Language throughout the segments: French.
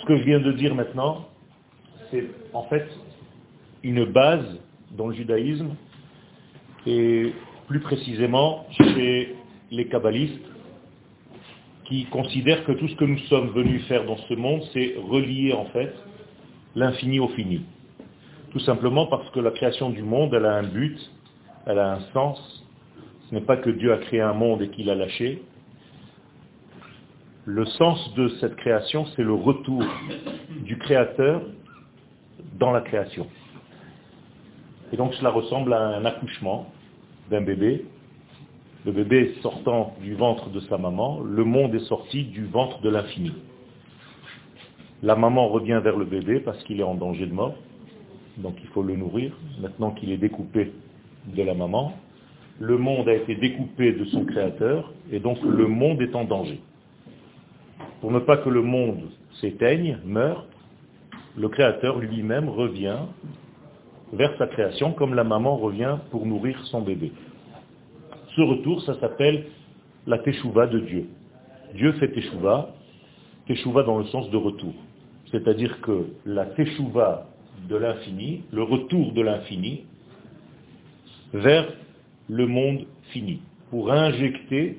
Ce que je viens de dire maintenant, c'est en fait une base dans le judaïsme et plus précisément chez les kabbalistes qui considèrent que tout ce que nous sommes venus faire dans ce monde, c'est relier en fait l'infini au fini. Tout simplement parce que la création du monde, elle a un but, elle a un sens. Ce n'est pas que Dieu a créé un monde et qu'il l'a lâché. Le sens de cette création, c'est le retour du Créateur dans la création. Et donc cela ressemble à un accouchement d'un bébé. Le bébé sortant du ventre de sa maman, le monde est sorti du ventre de l'infini. La maman revient vers le bébé parce qu'il est en danger de mort, donc il faut le nourrir. Maintenant qu'il est découpé de la maman, le monde a été découpé de son créateur, et donc le monde est en danger. Pour ne pas que le monde s'éteigne, meure, le créateur lui-même revient vers sa création, comme la maman revient pour nourrir son bébé. Ce retour, ça s'appelle la teshuva de Dieu. Dieu fait teshuva, teshuva dans le sens de retour. C'est-à-dire que la teshuva de l'infini, le retour de l'infini, vers le monde fini, pour injecter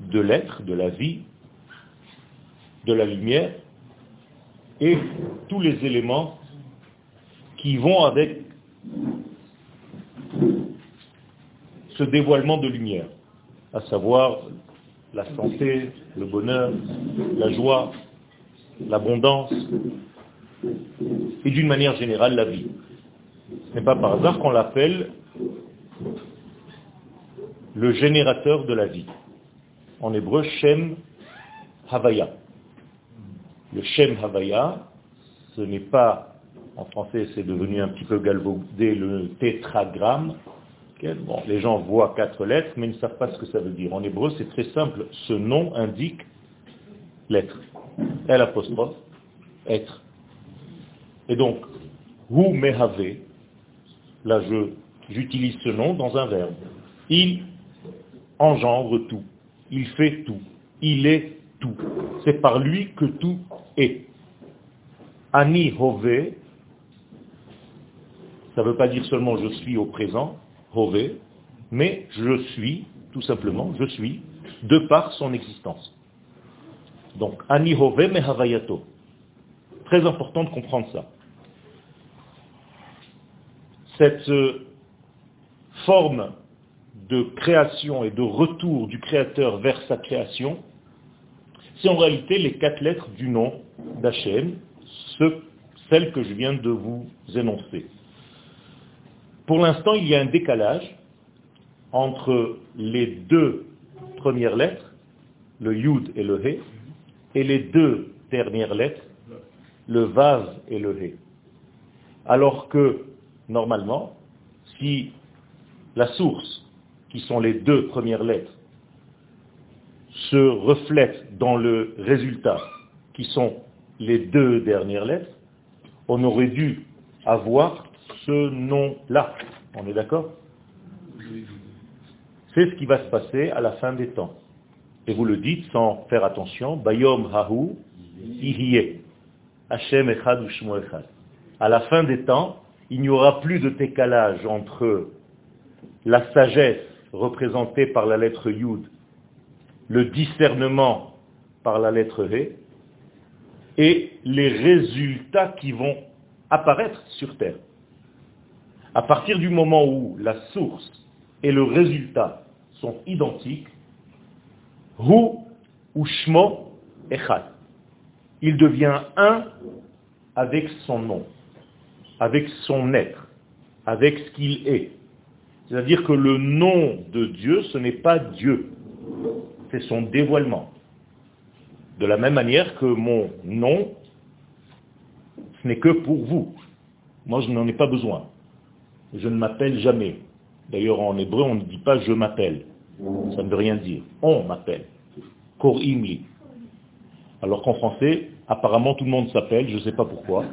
de l'être, de la vie, de la lumière, et tous les éléments qui vont avec ce dévoilement de lumière, à savoir la santé, le bonheur, la joie, l'abondance, et d'une manière générale la vie. Ce n'est pas par hasard qu'on l'appelle le générateur de la vie. En hébreu, Shem Havaya. Le Shem Havaya, ce n'est pas, en français c'est devenu un petit peu galvaudé, le tétragramme. Bon, les gens voient quatre lettres, mais ne savent pas ce que ça veut dire. En hébreu, c'est très simple. Ce nom indique l'être. L apostrophe, être. Et donc, Hu Mehave, là j'utilise ce nom dans un verbe. Il engendre tout. Il fait tout. Il est tout. C'est par lui que tout est. Ani Hove, ça ne veut pas dire seulement je suis au présent, Hove, mais je suis, tout simplement, je suis, de par son existence. Donc, Ani Hove Mehavayato. Très important de comprendre ça. Cette euh, forme de création et de retour du créateur vers sa création, c'est en réalité les quatre lettres du nom d'Hachem, celles que je viens de vous énoncer. Pour l'instant, il y a un décalage entre les deux premières lettres, le Yud et le He, et les deux dernières lettres, le Vav et le He. Alors que, normalement, si la source qui sont les deux premières lettres, se reflètent dans le résultat, qui sont les deux dernières lettres, on aurait dû avoir ce nom-là. On est d'accord? C'est ce qui va se passer à la fin des temps. Et vous le dites sans faire attention, Bayom Hahu Ihiye. Hashem Echad Echad. À la fin des temps, il n'y aura plus de décalage entre la sagesse représenté par la lettre Yud, le discernement par la lettre V, et les résultats qui vont apparaître sur Terre. À partir du moment où la source et le résultat sont identiques, Hu ou Shmo Echad. Il devient un avec son nom, avec son être, avec ce qu'il est. C'est-à-dire que le nom de Dieu, ce n'est pas Dieu, c'est son dévoilement. De la même manière que mon nom, ce n'est que pour vous. Moi, je n'en ai pas besoin. Je ne m'appelle jamais. D'ailleurs, en hébreu, on ne dit pas je m'appelle. Ça ne veut rien dire. On m'appelle. Korimli. Alors qu'en français, apparemment, tout le monde s'appelle, je ne sais pas pourquoi.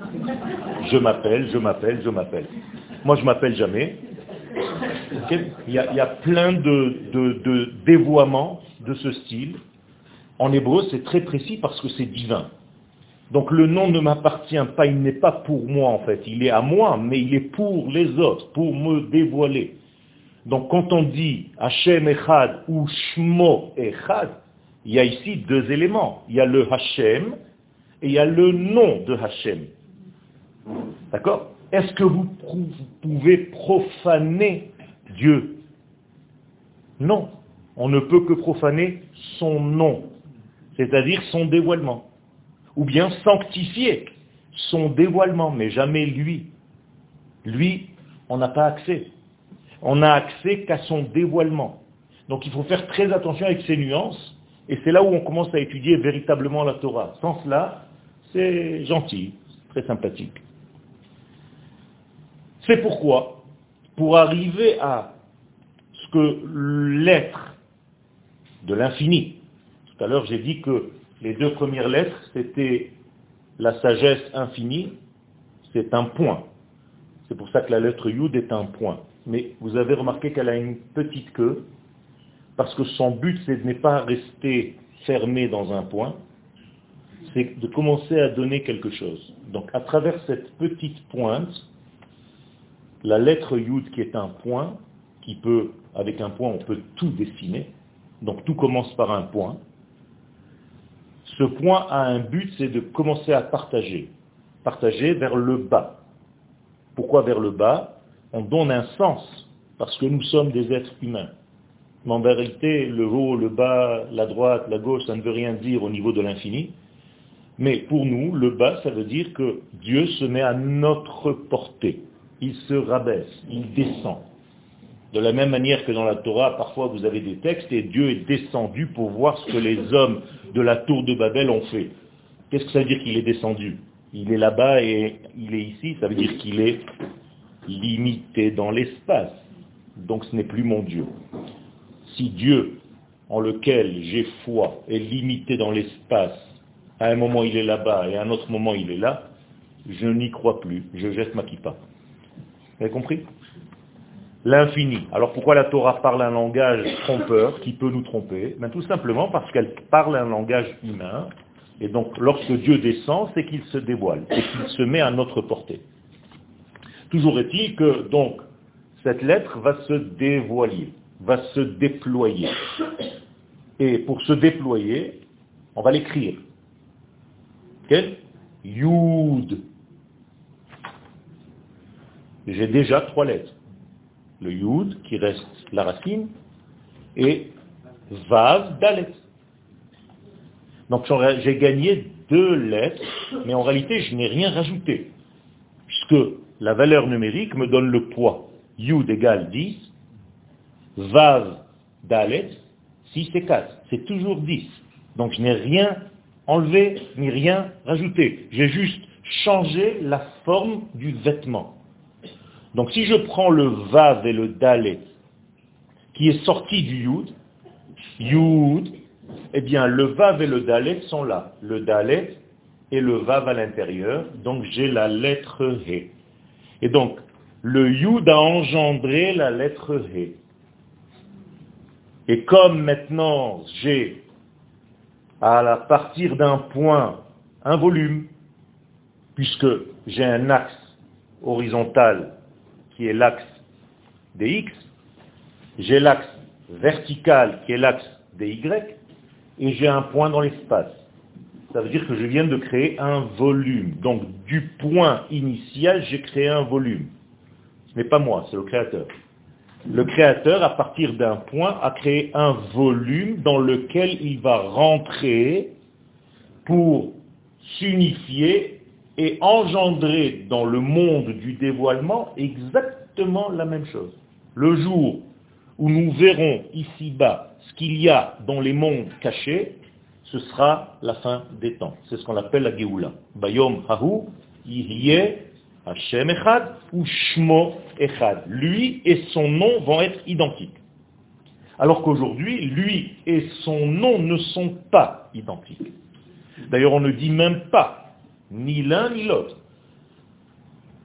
Je m'appelle, je m'appelle, je m'appelle. Moi, je m'appelle jamais. Il, y a, plein de dévoiements de ce style. En hébreu, c'est très précis parce que c'est divin. Donc le nom ne m'appartient pas, il n'est pas pour moi en fait, il est à moi, mais il est pour les autres, pour me dévoiler. Donc quand on dit Hashem Echad ou Shmo Echad, il y a ici deux éléments. Il y a le Hashem et il y a le nom de Hashem. D'accord? Est-ce que vous pouvez profaner Dieu Non. On ne peut que profaner son nom, c'est-à-dire son dévoilement. Ou bien sanctifier son dévoilement, mais jamais lui. Lui, on n'a pas accès. On n'a accès qu'à son dévoilement. Donc il faut faire très attention avec ces nuances, et c'est là où on commence à étudier véritablement la Torah. Sans cela, c'est gentil, très sympathique. C'est pourquoi, pour arriver à ce que l'être de l'infini, tout à l'heure j'ai dit que les deux premières lettres, c'était la sagesse infinie, c'est un point. C'est pour ça que la lettre Yud est un point. Mais vous avez remarqué qu'elle a une petite queue, parce que son but, ce n'est pas rester fermé dans un point, c'est de commencer à donner quelque chose. Donc à travers cette petite pointe, la lettre Yud qui est un point, qui peut, avec un point, on peut tout dessiner, donc tout commence par un point. Ce point a un but, c'est de commencer à partager. Partager vers le bas. Pourquoi vers le bas? On donne un sens, parce que nous sommes des êtres humains. Mais en vérité, le haut, le bas, la droite, la gauche, ça ne veut rien dire au niveau de l'infini. Mais pour nous, le bas, ça veut dire que Dieu se met à notre portée. Il se rabaisse, il descend. De la même manière que dans la Torah, parfois vous avez des textes et Dieu est descendu pour voir ce que les hommes de la tour de Babel ont fait. Qu'est-ce que ça veut dire qu'il est descendu? Il est là-bas et il est ici, ça veut dire qu'il est limité dans l'espace. Donc ce n'est plus mon Dieu. Si Dieu, en lequel j'ai foi, est limité dans l'espace, à un moment il est là-bas et à un autre moment il est là, je n'y crois plus, je jette ma kippa. Vous avez compris? L'infini. Alors pourquoi la Torah parle un langage trompeur qui peut nous tromper? Ben, Tout simplement parce qu'elle parle un langage humain. Et donc lorsque Dieu descend, c'est qu'il se dévoile et qu'il se met à notre portée. Toujours est-il que donc cette lettre va se dévoiler, va se déployer. Et pour se déployer, on va l'écrire. Quel Yud. J'ai déjà trois lettres le Yud, qui reste la racine, et Vav, Dalet. Donc j'ai gagné deux lettres, mais en réalité je n'ai rien rajouté, puisque la valeur numérique me donne le poids. Yud égale 10, Vav, Dalet, 6 et 4. C'est toujours 10. Donc je n'ai rien enlevé, ni rien rajouté. J'ai juste changé la forme du vêtement. Donc si je prends le Vav et le Dalet, qui est sorti du Yud, Yud, eh bien le Vav et le Dalet sont là. Le Dalet et le Vav à l'intérieur, donc j'ai la lettre He. Et donc, le Yud a engendré la lettre He. Et comme maintenant j'ai à partir d'un point un volume, puisque j'ai un axe horizontal qui est l'axe des X, j'ai l'axe vertical qui est l'axe des Y, et j'ai un point dans l'espace. Ça veut dire que je viens de créer un volume. Donc du point initial, j'ai créé un volume. Ce n'est pas moi, c'est le créateur. Le créateur, à partir d'un point, a créé un volume dans lequel il va rentrer pour s'unifier et engendrer dans le monde du dévoilement exactement la même chose. Le jour où nous verrons ici-bas ce qu'il y a dans les mondes cachés, ce sera la fin des temps. C'est ce qu'on appelle la Géoula. Bayom Hahu, Hashem Echad ou Shmo Echad. Lui et son nom vont être identiques. Alors qu'aujourd'hui, lui et son nom ne sont pas identiques. D'ailleurs, on ne dit même pas ni l'un ni l'autre.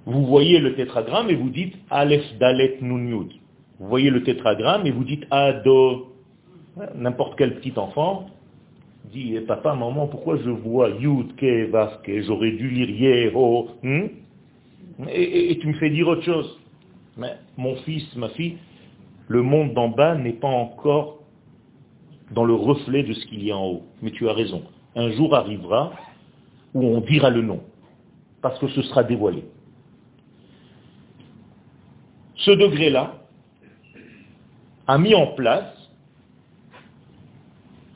Vous voyez le tétragramme et vous dites Aleph Dalet Nun Vous voyez le tétragramme et vous dites Ado. N'importe quel petit enfant dit eh, Papa, maman, pourquoi je vois Yud, Ke, Vaske J'aurais dû lire Yeho. Hmm? et, et tu me fais dire autre chose. Mais mon fils, ma fille, le monde d'en bas n'est pas encore dans le reflet de ce qu'il y a en haut. Mais tu as raison. Un jour arrivera où on dira le nom, parce que ce sera dévoilé. Ce degré-là a mis en place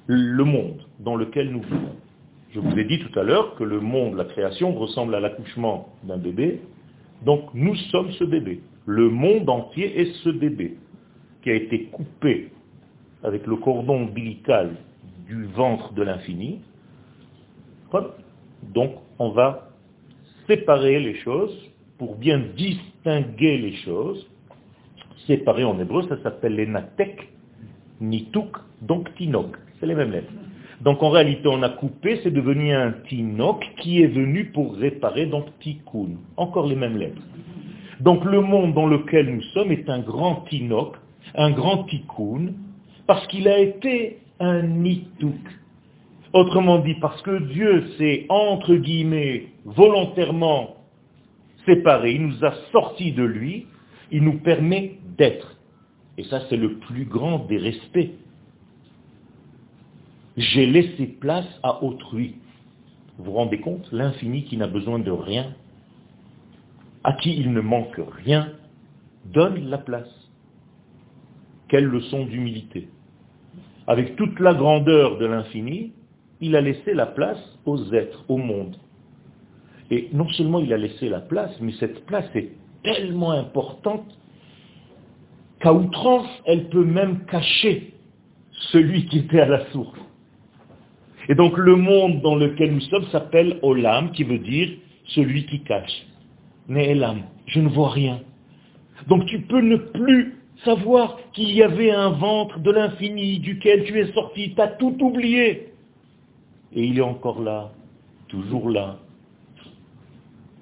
le monde dans lequel nous vivons. Je vous ai dit tout à l'heure que le monde, la création, ressemble à l'accouchement d'un bébé. Donc nous sommes ce bébé. Le monde entier est ce bébé qui a été coupé avec le cordon ombilical du ventre de l'infini. Donc on va séparer les choses pour bien distinguer les choses. Séparer en hébreu, ça s'appelle les natek, nituk, donc tinok. C'est les mêmes lettres. Donc en réalité, on a coupé, c'est devenu un tinok qui est venu pour réparer, donc tikkun. Encore les mêmes lettres. Donc le monde dans lequel nous sommes est un grand tinok, un grand tikkun, parce qu'il a été un nituk. Autrement dit, parce que Dieu s'est, entre guillemets, volontairement séparé, il nous a sortis de lui, il nous permet d'être. Et ça, c'est le plus grand des respects. J'ai laissé place à autrui. Vous vous rendez compte? L'infini qui n'a besoin de rien, à qui il ne manque rien, donne la place. Quelle leçon d'humilité. Avec toute la grandeur de l'infini, il a laissé la place aux êtres, au monde. Et non seulement il a laissé la place, mais cette place est tellement importante qu'à outrance, elle peut même cacher celui qui était à la source. Et donc le monde dans lequel nous sommes s'appelle Olam, qui veut dire celui qui cache. Ne'elam, je ne vois rien. Donc tu peux ne plus savoir qu'il y avait un ventre de l'infini duquel tu es sorti, tu as tout oublié. Et il est encore là, toujours là,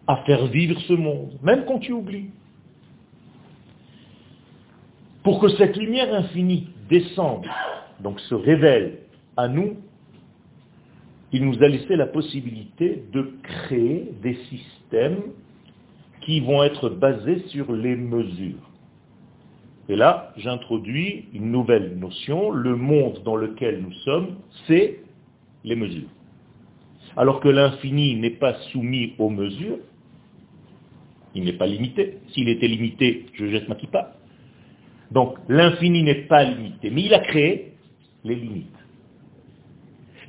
à faire vivre ce monde, même quand tu oublies. Pour que cette lumière infinie descende, donc se révèle à nous, il nous a laissé la possibilité de créer des systèmes qui vont être basés sur les mesures. Et là, j'introduis une nouvelle notion. Le monde dans lequel nous sommes, c'est les mesures. Alors que l'infini n'est pas soumis aux mesures, il n'est pas limité. S'il était limité, je jette ma kippa. Donc l'infini n'est pas limité, mais il a créé les limites.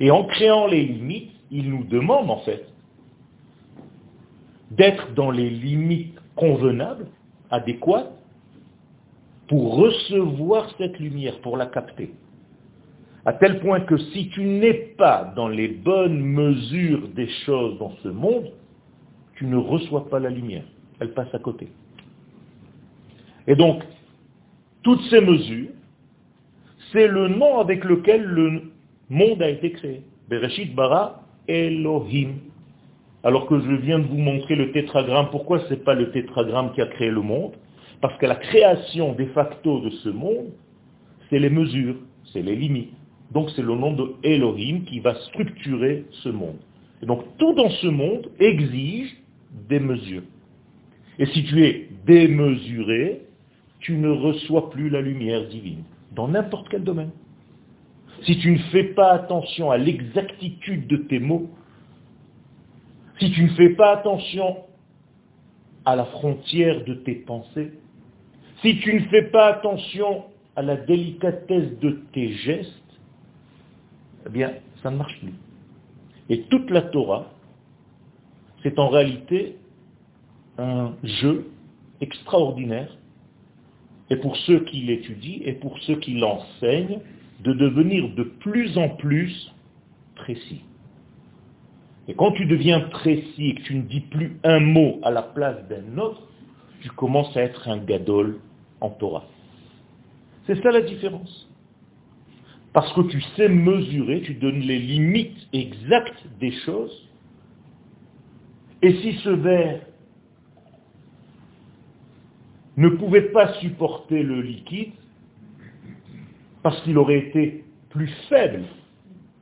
Et en créant les limites, il nous demande en fait d'être dans les limites convenables, adéquates, pour recevoir cette lumière, pour la capter. À tel point que si tu n'es pas dans les bonnes mesures des choses dans ce monde, tu ne reçois pas la lumière. Elle passe à côté. Et donc, toutes ces mesures, c'est le nom avec lequel le monde a été créé. Bereshit bara Elohim. Alors que je viens de vous montrer le tétragramme, pourquoi ce n'est pas le tétragramme qui a créé le monde? Parce que la création de facto de ce monde, c'est les mesures, c'est les limites. Donc c'est le nom de Elohim qui va structurer ce monde. Et donc tout dans ce monde exige des mesures. Et si tu es démesuré, tu ne reçois plus la lumière divine, dans n'importe quel domaine. Si tu ne fais pas attention à l'exactitude de tes mots, si tu ne fais pas attention à la frontière de tes pensées, si tu ne fais pas attention à la délicatesse de tes gestes, eh bien, ça ne marche plus. Et toute la Torah, c'est en réalité un jeu extraordinaire, et pour ceux qui l'étudient et pour ceux qui l'enseignent, de devenir de plus en plus précis. Et quand tu deviens précis et que tu ne dis plus un mot à la place d'un autre, tu commences à être un gadol en Torah. C'est ça la différence. Parce que tu sais mesurer, tu donnes les limites exactes des choses. Et si ce verre ne pouvait pas supporter le liquide parce qu'il aurait été plus faible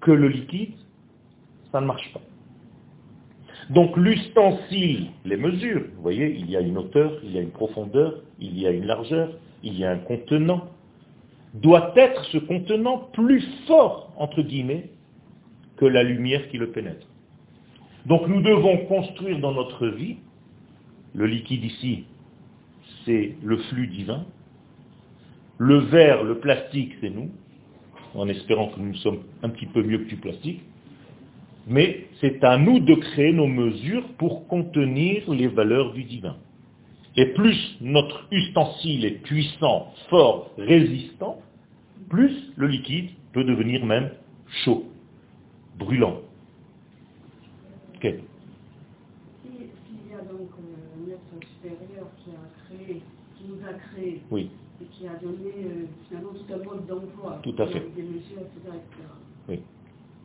que le liquide, ça ne marche pas. Donc l'ustensile, les mesures, vous voyez, il y a une hauteur, il y a une profondeur, il y a une largeur, il y a un contenant, doit être ce contenant plus fort, entre guillemets, que la lumière qui le pénètre. Donc nous devons construire dans notre vie, le liquide ici, c'est le flux divin, le verre, le plastique, c'est nous, en espérant que nous sommes un petit peu mieux que du plastique, mais c'est à nous de créer nos mesures pour contenir les valeurs du divin. Et plus notre ustensile est puissant, fort, résistant, plus le liquide peut devenir même chaud, brûlant. S'il y a donc euh, un être supérieur qui a créé, qui nous a créé, Oui, et qui a donné euh, finalement tout un mode d'emploi, Tout à fait. avec des mesures, etc., etc. oui.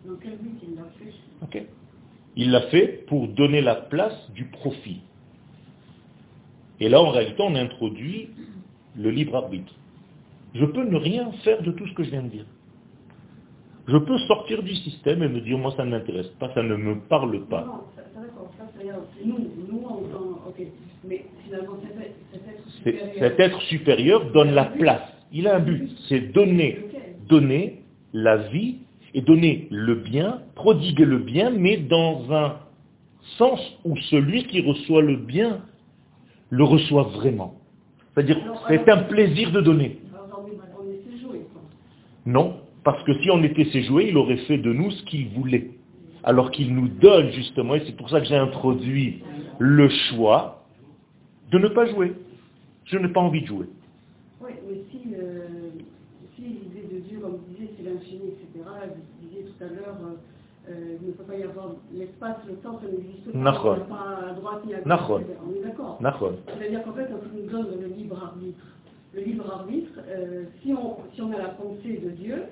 Dans quel but il l'a fait Ok. Il l'a fait pour donner la place du profit. Et là, en réalité, on introduit le libre arbitre. Je peux ne rien faire de tout ce que je viens de dire. Je peux sortir du système et me dire, moi, ça ne m'intéresse pas, ça ne me parle pas. Non, ça, ça d'accord, ça c'est rien. C'est nous, nous en tant, ok. Mais finalement, cet être, supérieur. Cet être supérieur donne la place. Il a un but, c'est donner, donner la vie et donner le bien, prodiguer le bien, mais dans un sens où celui qui reçoit le bien le reçoit vraiment. C'est-à-dire, c'est un plaisir de donner. Non, parce que si on était ses jouets, il aurait fait de nous ce qu'il voulait. Alors qu'il nous donne justement, et c'est pour ça que j'ai introduit le choix de ne pas jouer. Je n'ai pas envie de jouer. Oui, mais si, euh, si l'idée de Dieu, comme vous disiez, c'est l'infini, etc., vous disiez tout à l'heure, euh, il ne peut pas y avoir l'espace, le temps, ça n'existe pas. Nachon. On pas à droite ni à gauche. On est d'accord. C'est-à-dire qu'en fait, quand il nous donne le libre arbitre, le libre arbitre, euh, si, on, si on a la pensée de Dieu,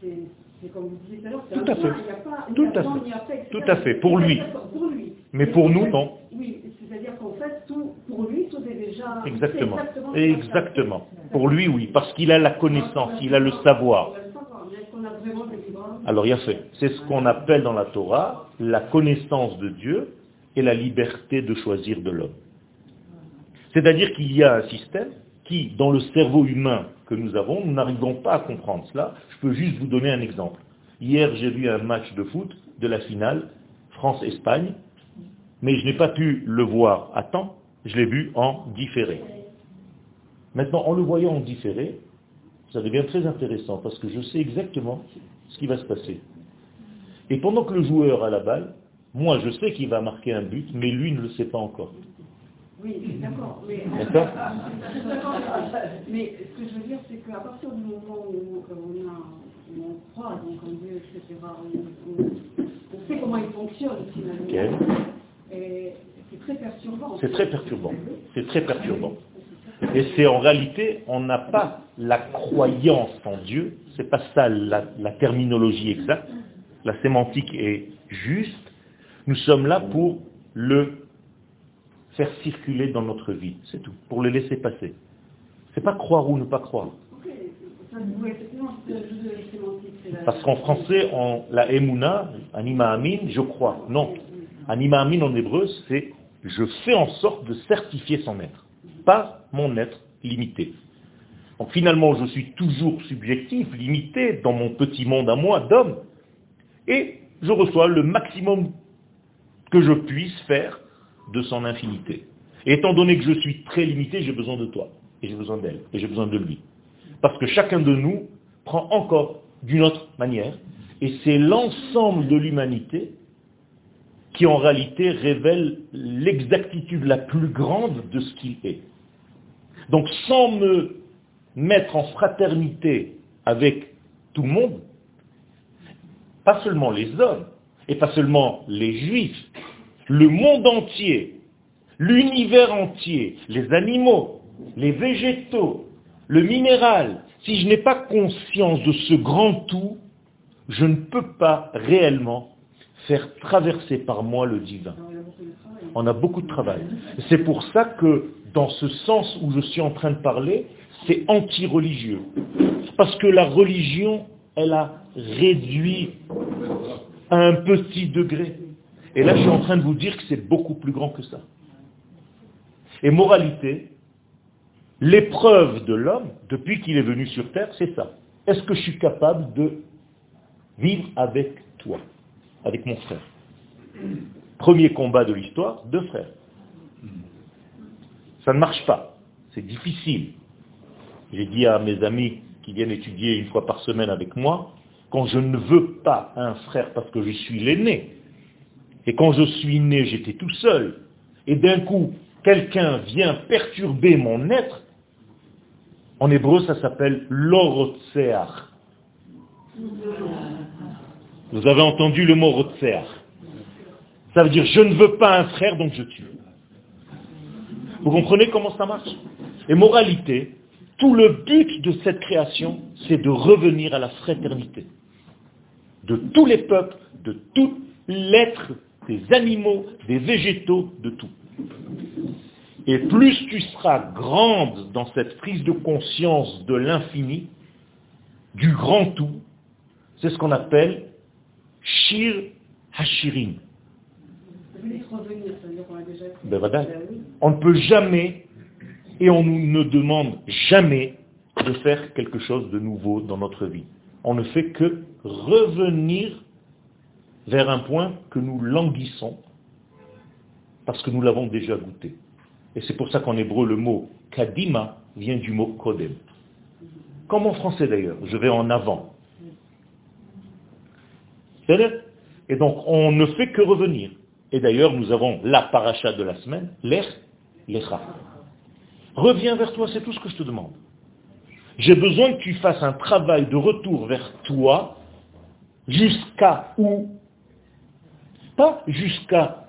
c'est comme vous disiez tout à l'heure, c'est Tout un à choix, fait. il n'y a pas, il Tout n'y a à temps fait. ni après, etc. Tout à fait, pour lui. Pour lui. Mais pour nous, fait, non. Oui, c'est-à-dire qu'en fait, tout, pour lui, tout est déjà... Exactement. exactement a. Exactement. Pour lui, oui, parce qu'il a la connaissance, il a le savoir. Il a le savoir, mais est-ce qu'on a vraiment le libre arbitre Alors il y a fait. C'est ce qu'on appelle dans la Torah la connaissance de Dieu et la liberté de choisir de l'homme. C'est-à-dire qu'il y a un système qui, dans le cerveau humain que nous avons, nous n'arrivons pas à comprendre cela. Je peux juste vous donner un exemple. Hier, j'ai vu un match de foot de la finale France-Espagne, mais je n'ai pas pu le voir à temps, je l'ai vu en différé. Maintenant, en le voyant en différé, ça devient très intéressant parce que je sais exactement ce qui va se passer. Et pendant que le joueur a la balle, moi je sais qu'il va marquer un but, mais lui ne le sait pas encore. Oui, d'accord. Mais, D'accord D'accord, mais ce que je veux dire, c'est qu'à partir du moment où euh, on, a, on croit donc en Dieu, etc., on, sait comment il fonctionne finalement. C'est très perturbant. C'est très perturbant. C'est très perturbant. Et c'est en réalité, on n'a pas la croyance en Dieu, c'est pas ça la, la terminologie exacte, la sémantique est juste, nous sommes là pour le faire circuler dans notre vie, c'est tout, pour le laisser passer. C'est pas croire ou ne pas croire. Parce qu'en français, on, la emuna, anima amin, je crois. Non. Anima amin en hébreu, c'est je fais en sorte de certifier son être, pas mon être limité. Donc finalement, je suis toujours subjectif, limité dans mon petit monde à moi d'homme, et je reçois le maximum que je puisse faire de son infinité. Et étant donné que je suis très limité, j'ai besoin de toi, et j'ai besoin d'elle, et j'ai besoin de lui. Parce que chacun de nous prend encore d'une autre manière, et c'est l'ensemble de l'humanité qui en réalité révèle l'exactitude la plus grande de ce qu'il est. Donc sans me mettre en fraternité avec tout le monde, pas seulement les hommes, et pas seulement les juifs, le monde entier, l'univers entier, les animaux, les végétaux, le minéral, si je n'ai pas conscience de ce grand tout, je ne peux pas réellement faire traverser par moi le divin. On a beaucoup de travail. C'est pour ça que dans ce sens où je suis en train de parler, c'est anti-religieux. Parce que la religion, elle a réduit à un petit degré. Et là, je suis en train de vous dire que c'est beaucoup plus grand que ça. Et moralité, l'épreuve de l'homme, depuis qu'il est venu sur terre, c'est ça. Est-ce que je suis capable de vivre avec toi, avec mon frère Premier combat de l'histoire, deux frères. Ça ne marche pas. C'est difficile. J'ai dit à mes amis qui viennent étudier une fois par semaine avec moi, quand je ne veux pas un frère parce que je suis l'aîné, et quand je suis né, j'étais tout seul, et d'un coup, quelqu'un vient perturber mon être, en hébreu, ça s'appelle l'orotseach. Vous avez entendu le mot rotseach. Ça veut dire, je ne veux pas un frère, donc je tue. Vous comprenez comment ça marche? Et moralité, tout le but de cette création, c'est de revenir à la fraternité. De tous les peuples, de tout l'être, des animaux, des végétaux, de tout. Et plus tu seras grande dans cette prise de conscience de l'infini, du grand tout, c'est ce qu'on appelle Shir Hashirim. Ben on ne peut jamais, et on ne demande jamais de faire quelque chose de nouveau dans notre vie. On ne fait que revenir vers un point que nous languissons, parce que nous l'avons déjà goûté. Et c'est pour ça qu'en hébreu, le mot kadima vient du mot kodem. Comme en français d'ailleurs, je vais en avant. Et donc, on ne fait que revenir. Et d'ailleurs, nous avons la paracha de la semaine, l'Ech, l'Echa. Reviens vers toi, c'est tout ce que je te demande. J'ai besoin que tu fasses un travail de retour vers toi jusqu'à où? Pas jusqu'à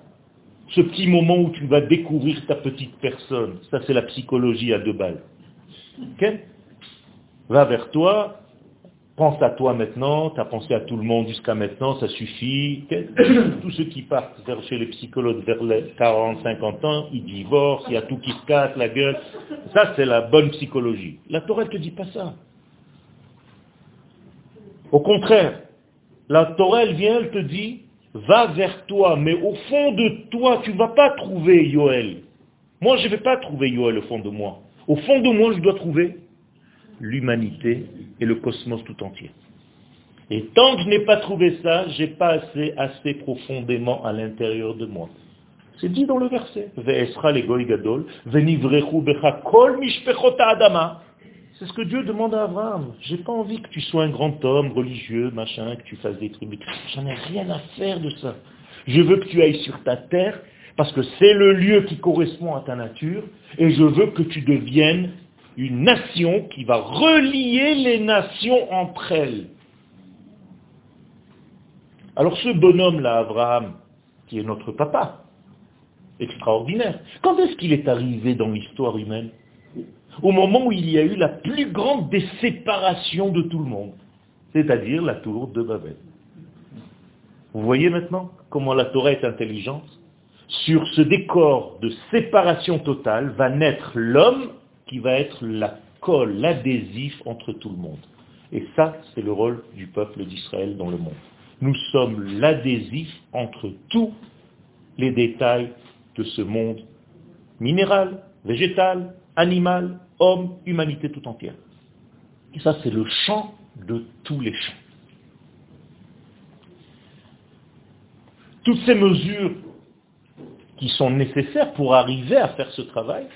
ce petit moment où tu vas découvrir ta petite personne. Ça, c'est la psychologie à deux balles. Va vers toi, pense à toi maintenant, tu as pensé à tout le monde jusqu'à maintenant, ça suffit. Tous ceux qui partent vers chez les psychologues vers les 40, 50 ans, ils divorcent, il y a tout qui se casse, la gueule. Ça, c'est la bonne psychologie. La Torah ne te dit pas ça. Au contraire, la Torah, elle vient, elle te dit, va vers toi, mais au fond de toi, tu ne vas pas trouver Yoel. Moi, je ne vais pas trouver Yoel au fond de moi. Au fond de moi, je dois trouver l'humanité et le cosmos tout entier. Et tant que je n'ai pas trouvé ça, je n'ai pas assez, assez profondément à l'intérieur de moi. C'est dit dans le verset. C'est ce que Dieu demande à Abraham. J'ai pas envie que tu sois un grand homme religieux, machin, que tu fasses des trucs. J'en ai rien à faire de ça. Je veux que tu ailles sur ta terre, parce que c'est le lieu qui correspond à ta nature, et je veux que tu deviennes une nation qui va relier les nations entre elles. Alors ce bonhomme-là, Abraham, qui est notre papa, extraordinaire, quand est-ce qu'il est arrivé dans l'histoire humaine? Au moment où il y a eu la plus grande des séparations de tout le monde, c'est-à-dire la tour de Babel. Vous voyez maintenant comment la Torah est intelligente? Sur ce décor de séparation totale va naître l'homme qui va être la colle, l'adhésif entre tout le monde. Et ça, c'est le rôle du peuple d'Israël dans le monde. Nous sommes l'adhésif entre tous les détails de ce monde minéral, végétal, animal, homme, humanité tout entière. Et ça, c'est le champ de tous les champs. Toutes ces mesures qui sont nécessaires pour arriver à faire ce travail,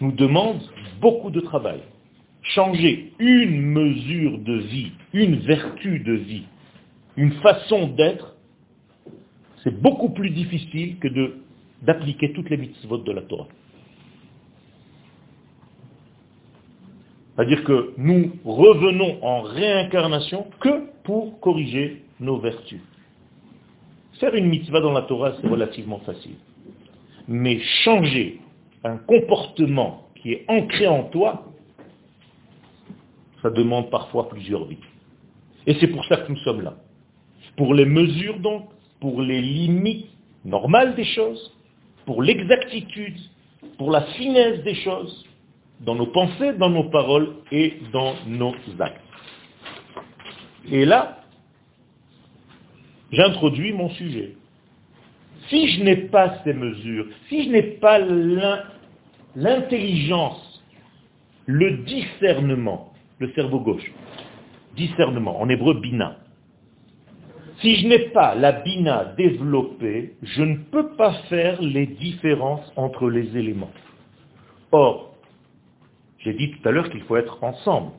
nous demande beaucoup de travail. Changer une mesure de vie, une vertu de vie, une façon d'être, c'est beaucoup plus difficile que d'appliquer toutes les mitzvot de la Torah. C'est-à-dire que nous revenons en réincarnation que pour corriger nos vertus. Faire une mitzvah dans la Torah, c'est relativement facile. Mais changer un comportement qui est ancré en toi, ça demande parfois plusieurs vies. Et c'est pour ça que nous sommes là. Pour les mesures donc, pour les limites normales des choses, pour l'exactitude pour la finesse des choses, dans nos pensées, dans nos paroles et dans nos actes. Et là, j'introduis mon sujet. Si je n'ai pas ces mesures, si je n'ai pas l'intelligence, le discernement, le cerveau gauche, discernement, en hébreu bina, si je n'ai pas la bina développée, je ne peux pas faire les différences entre les éléments. Or, j'ai dit tout à l'heure qu'il faut être ensemble.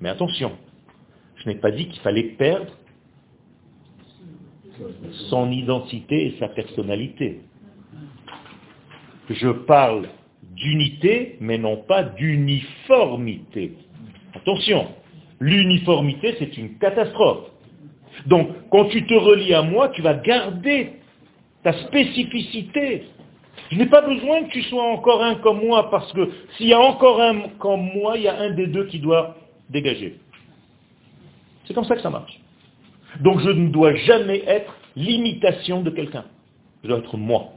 Mais attention, je n'ai pas dit qu'il fallait perdre son identité et sa personnalité. Je parle d'unité, mais non pas d'uniformité. Attention, l'uniformité, c'est une catastrophe. Donc, quand tu te relis à moi, tu vas garder ta spécificité. Je n'ai pas besoin que tu sois encore un comme moi, parce que s'il y a encore un comme moi, il y a un des deux qui doit dégager. C'est comme ça que ça marche. Donc je ne dois jamais être l'imitation de quelqu'un. Je dois être moi.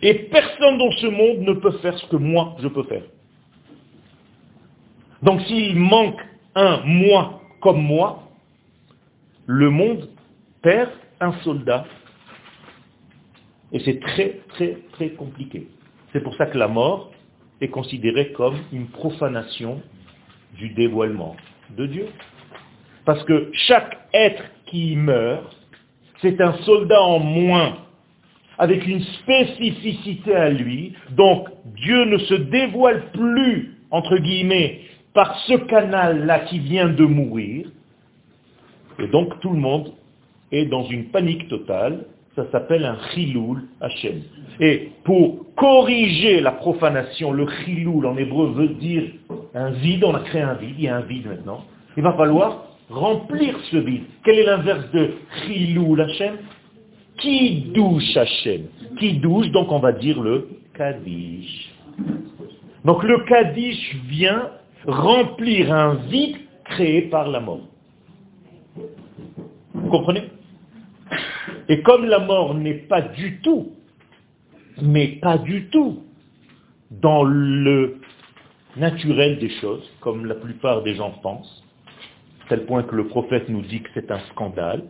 Et personne dans ce monde ne peut faire ce que moi, je peux faire. Donc s'il manque un moi comme moi, le monde perd un soldat. Et c'est très, très, très compliqué. C'est pour ça que la mort est considérée comme une profanation du dévoilement de Dieu. Parce que chaque être qui meurt, c'est un soldat en moins, avec une spécificité à lui. Donc Dieu ne se dévoile plus, entre guillemets, par ce canal-là qui vient de mourir, et donc tout le monde est dans une panique totale. Ça s'appelle un chiloul Hachem. Et pour corriger la profanation, le chiloul en hébreu veut dire un vide, on a créé un vide, il y a un vide maintenant. Il va falloir remplir ce vide. Quel est l'inverse de chiloul Hachem Qui douche Hachem? Qui douche, donc on va dire le Kaddish. Donc le Kaddish vient remplir un vide créé par la mort comprenez? Et comme la mort n'est pas du tout, mais pas du tout, dans le naturel des choses, comme la plupart des gens pensent, tel point que le prophète nous dit que c'est un scandale,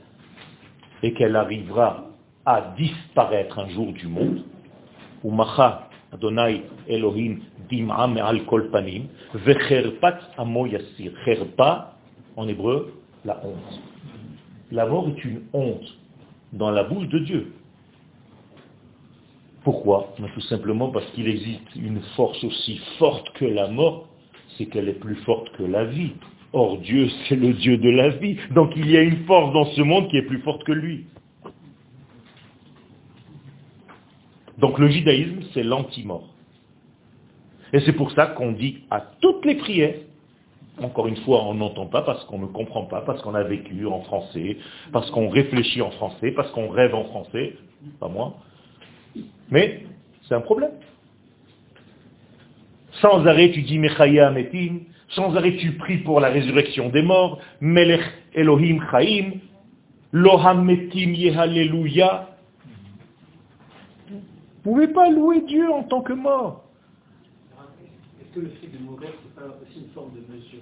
et qu'elle arrivera à disparaître un jour du monde, ou macha Adonai Elohim dim'a me'al kol panim, vecherpat amo yassir. En hébreu, la honte la mort est une honte dans la bouche de Dieu. Pourquoi? Tout simplement parce qu'il existe une force aussi forte que la mort, c'est qu'elle est plus forte que la vie. Or Dieu, c'est le Dieu de la vie. Donc il y a une force dans ce monde qui est plus forte que lui. Donc le judaïsme, c'est l'anti-mort. Et c'est pour ça qu'on dit à toutes les prières, encore une fois, on n'entend pas parce qu'on ne comprend pas, parce qu'on a vécu en français, parce qu'on réfléchit en français, parce qu'on rêve en français, pas moi. Mais c'est un problème. Sans arrêt, tu dis Mechaya Metim, sans arrêt, tu pries pour la résurrection des morts, Melech Elohim Chaim, Loham Metim Yehalleluya. Vous ne pouvez pas louer Dieu en tant que mort. Est-ce que le fait de mourir, c'est pas aussi une forme de mesure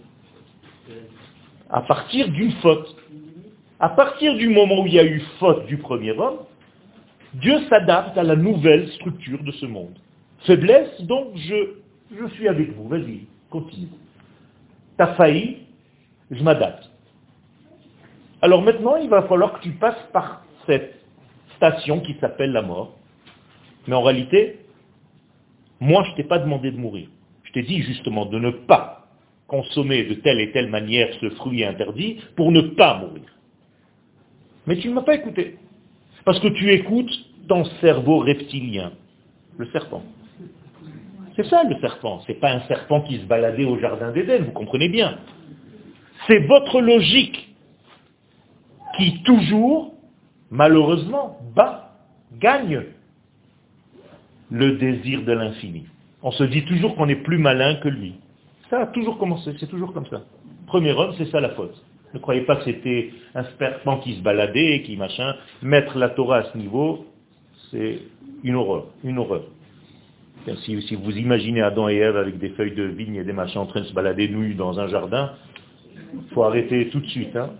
À partir d'une faute. À partir du moment où il y a eu faute du premier homme, Dieu s'adapte à la nouvelle structure de ce monde. Faiblesse, donc je, je suis avec vous. Vas-y, continue. T'as failli, je m'adapte. Alors maintenant, il va falloir que tu passes par cette station qui s'appelle la mort. Mais en réalité, moi, je ne t'ai pas demandé de mourir. Je t'ai dit justement de ne pas consommer de telle et telle manière ce fruit interdit pour ne pas mourir. Mais tu ne m'as pas écouté. Parce que tu écoutes ton cerveau reptilien, le serpent. C'est ça le serpent. Ce n'est pas un serpent qui se baladait au jardin d'Éden, vous comprenez bien. C'est votre logique qui toujours, malheureusement, bat, gagne le désir de l'infini. On se dit toujours qu'on est plus malin que lui. Ça a toujours commencé, c'est toujours comme ça. Premier homme, c'est ça la faute. Ne croyez pas que c'était un serpent qui se baladait, qui machin. Mettre la Torah à ce niveau, c'est une horreur, une horreur. Si, vous imaginez Adam et Ève avec des feuilles de vigne et des machins en train de se balader nus dans un jardin, il faut arrêter tout de suite. Il hein.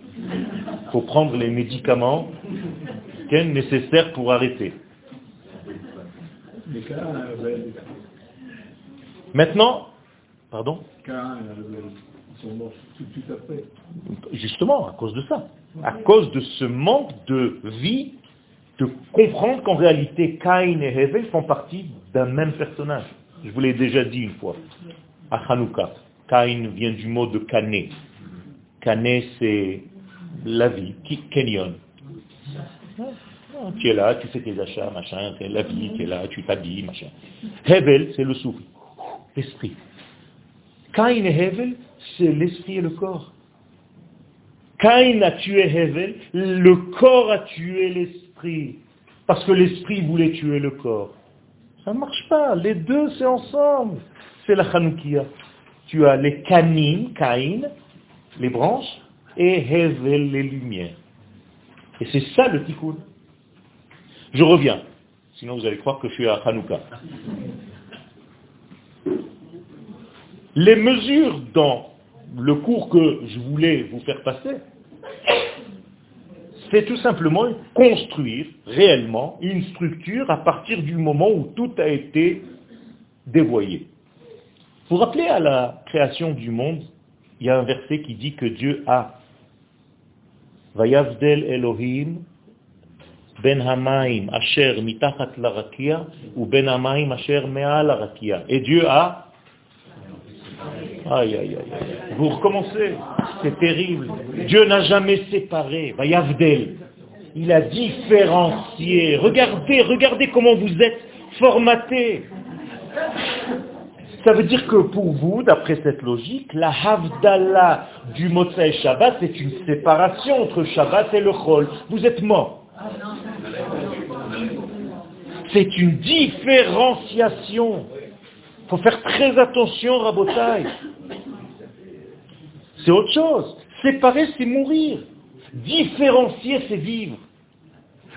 faut prendre les médicaments nécessaires pour arrêter. Maintenant, pardon? Justement, à cause de ça. À cause de ce manque de vie, de comprendre qu'en réalité, Cain et Hevel font partie d'un même personnage. Je vous l'ai déjà dit une fois, à Hanouka. Cain vient du mot de Kané. Kané, c'est la vie, Kenyon. Tu es là, tu fais tes achats, machin, c'est la vie, tu es là, tu t'habilles, machin. Hevel, c'est le souffle, l'esprit. Cain et Hevel, c'est l'esprit et le corps. Cain a tué Hevel, le corps a tué l'esprit. Parce que l'esprit voulait tuer le corps. Ça ne marche pas. Les deux, c'est ensemble. C'est la Hanoukia. Tu as les canines, Cain, les branches, et Hevel, les lumières. Et c'est ça le tikkun. Je reviens. Sinon vous allez croire que je suis à Hanouka. Les mesures dans le cours que je voulais vous faire passer, c'est tout simplement construire réellement une structure à partir du moment où tout a été dévoyé. Vous vous rappelez à la création du monde, il y a un verset qui dit que Dieu a Elohim ben hamaim asher ou ben hamaim asher Et Dieu a Aïe, aïe, aïe. Vous recommencez. C'est terrible. Dieu n'a jamais séparé. Vayavdel. Il a différencié. Regardez, regardez comment vous êtes formaté. Ça veut dire que pour vous, d'après cette logique, la Havdalah du Motsai Shabbat, c'est une séparation entre Shabbat et le Chol. Vous êtes mort. C'est une différenciation. Il faut faire très attention, Rabotai. C'est autre chose. Séparer, c'est mourir. Différencier, c'est vivre.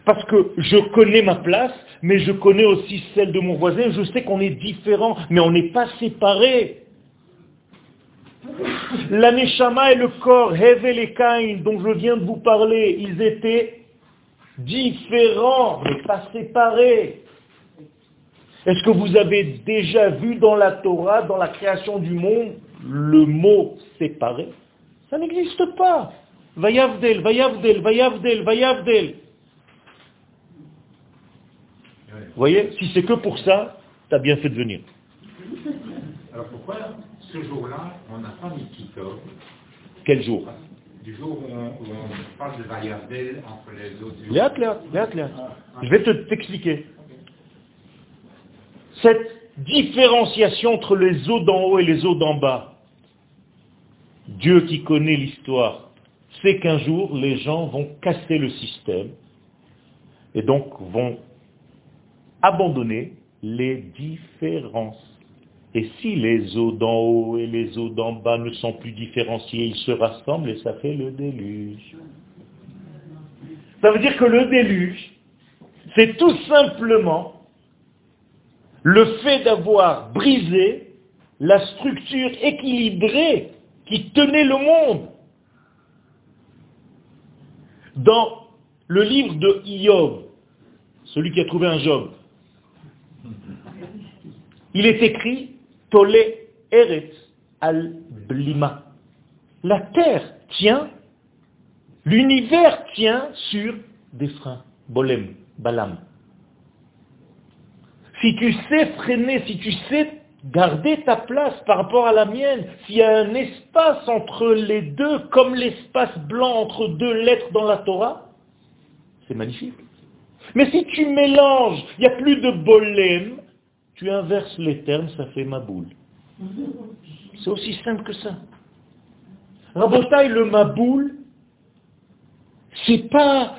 Parce que je connais ma place, mais je connais aussi celle de mon voisin. Je sais qu'on est différents, mais on n'est pas séparés. La et le corps, Hevel et Cain, dont je viens de vous parler, ils étaient différents, mais pas séparés. Est-ce que vous avez déjà vu dans la Torah, dans la création du monde, le mot séparé Ça n'existe pas. Vayavdel, Vayavdel, Vayavdel, Vayavdel. Vous voyez Si c'est que pour ça, tu as bien fait de venir. Alors pourquoi ce jour-là, on n'a pas mis Kitov Quel jour? Du jour où on, parle de Vayavdel entre les autres. Léa, Léa, Léa, Je vais te t'expliquer. Cette différenciation entre les eaux d'en haut et les eaux d'en bas, Dieu qui connaît l'histoire, sait qu'un jour les gens vont casser le système et donc vont abandonner les différences. Et si les eaux d'en haut et les eaux d'en bas ne sont plus différenciées, ils se rassemblent et ça fait le déluge. Ça veut dire que le déluge, c'est tout simplement le fait d'avoir brisé la structure équilibrée qui tenait le monde. Dans le livre de Iob, celui qui a trouvé un Job, il est écrit Tole Eretz al Blima. La terre tient, l'univers tient sur des freins. Bolem, Balam. Si tu sais freiner, si tu sais garder ta place par rapport à la mienne, s'il y a un espace entre les deux, comme l'espace blanc entre deux lettres dans la Torah, c'est magnifique. Mais si tu mélanges, il n'y a plus de bolem, tu inverses les termes, ça fait maboul. C'est aussi simple que ça. Rabotaille, le maboul, c'est pas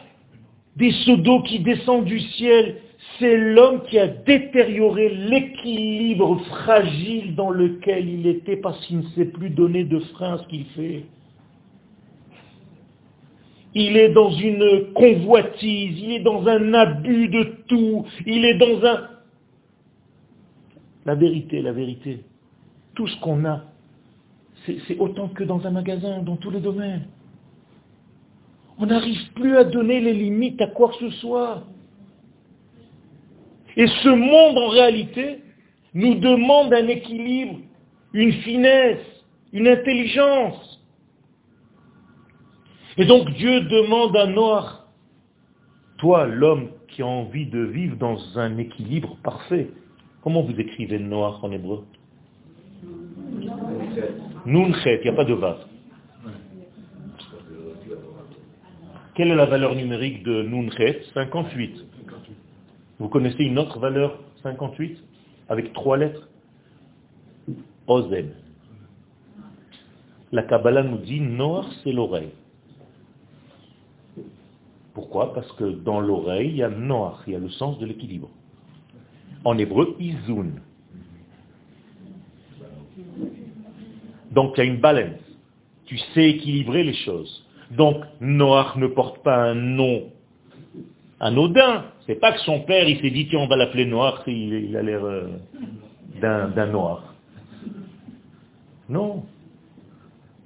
des seaux qui descendent du ciel, c'est l'homme qui a détérioré l'équilibre fragile dans lequel il était parce qu'il ne sait plus donner de frein à ce qu'il fait. Il est dans une convoitise, il est dans un abus de tout, il est dans un La vérité, la vérité. Tout ce qu'on a, c'est autant que dans un magasin, dans tous les domaines. On n'arrive plus à donner les limites à quoi que ce soit. Et ce monde, en réalité, nous demande un équilibre, une finesse, une intelligence. Et donc Dieu demande à Noir, toi l'homme qui a envie de vivre dans un équilibre parfait, comment vous écrivez Noir en hébreu? Nunchet, il n'y a pas de vav. Quelle est la valeur numérique de Nunchet 58. Vous connaissez une autre valeur 58 avec trois lettres? Ozen. La Kabbalah nous dit noir, c'est l'oreille. Pourquoi? Parce que dans l'oreille, il y a noir, il y a le sens de l'équilibre. En hébreu, izun. Donc il y a une balance. Tu sais équilibrer les choses. Donc noir ne porte pas un nom anodin. C'est pas que son père, il s'est dit, tiens, on va l'appeler noir, il, a l'air euh, d'un noir. Non.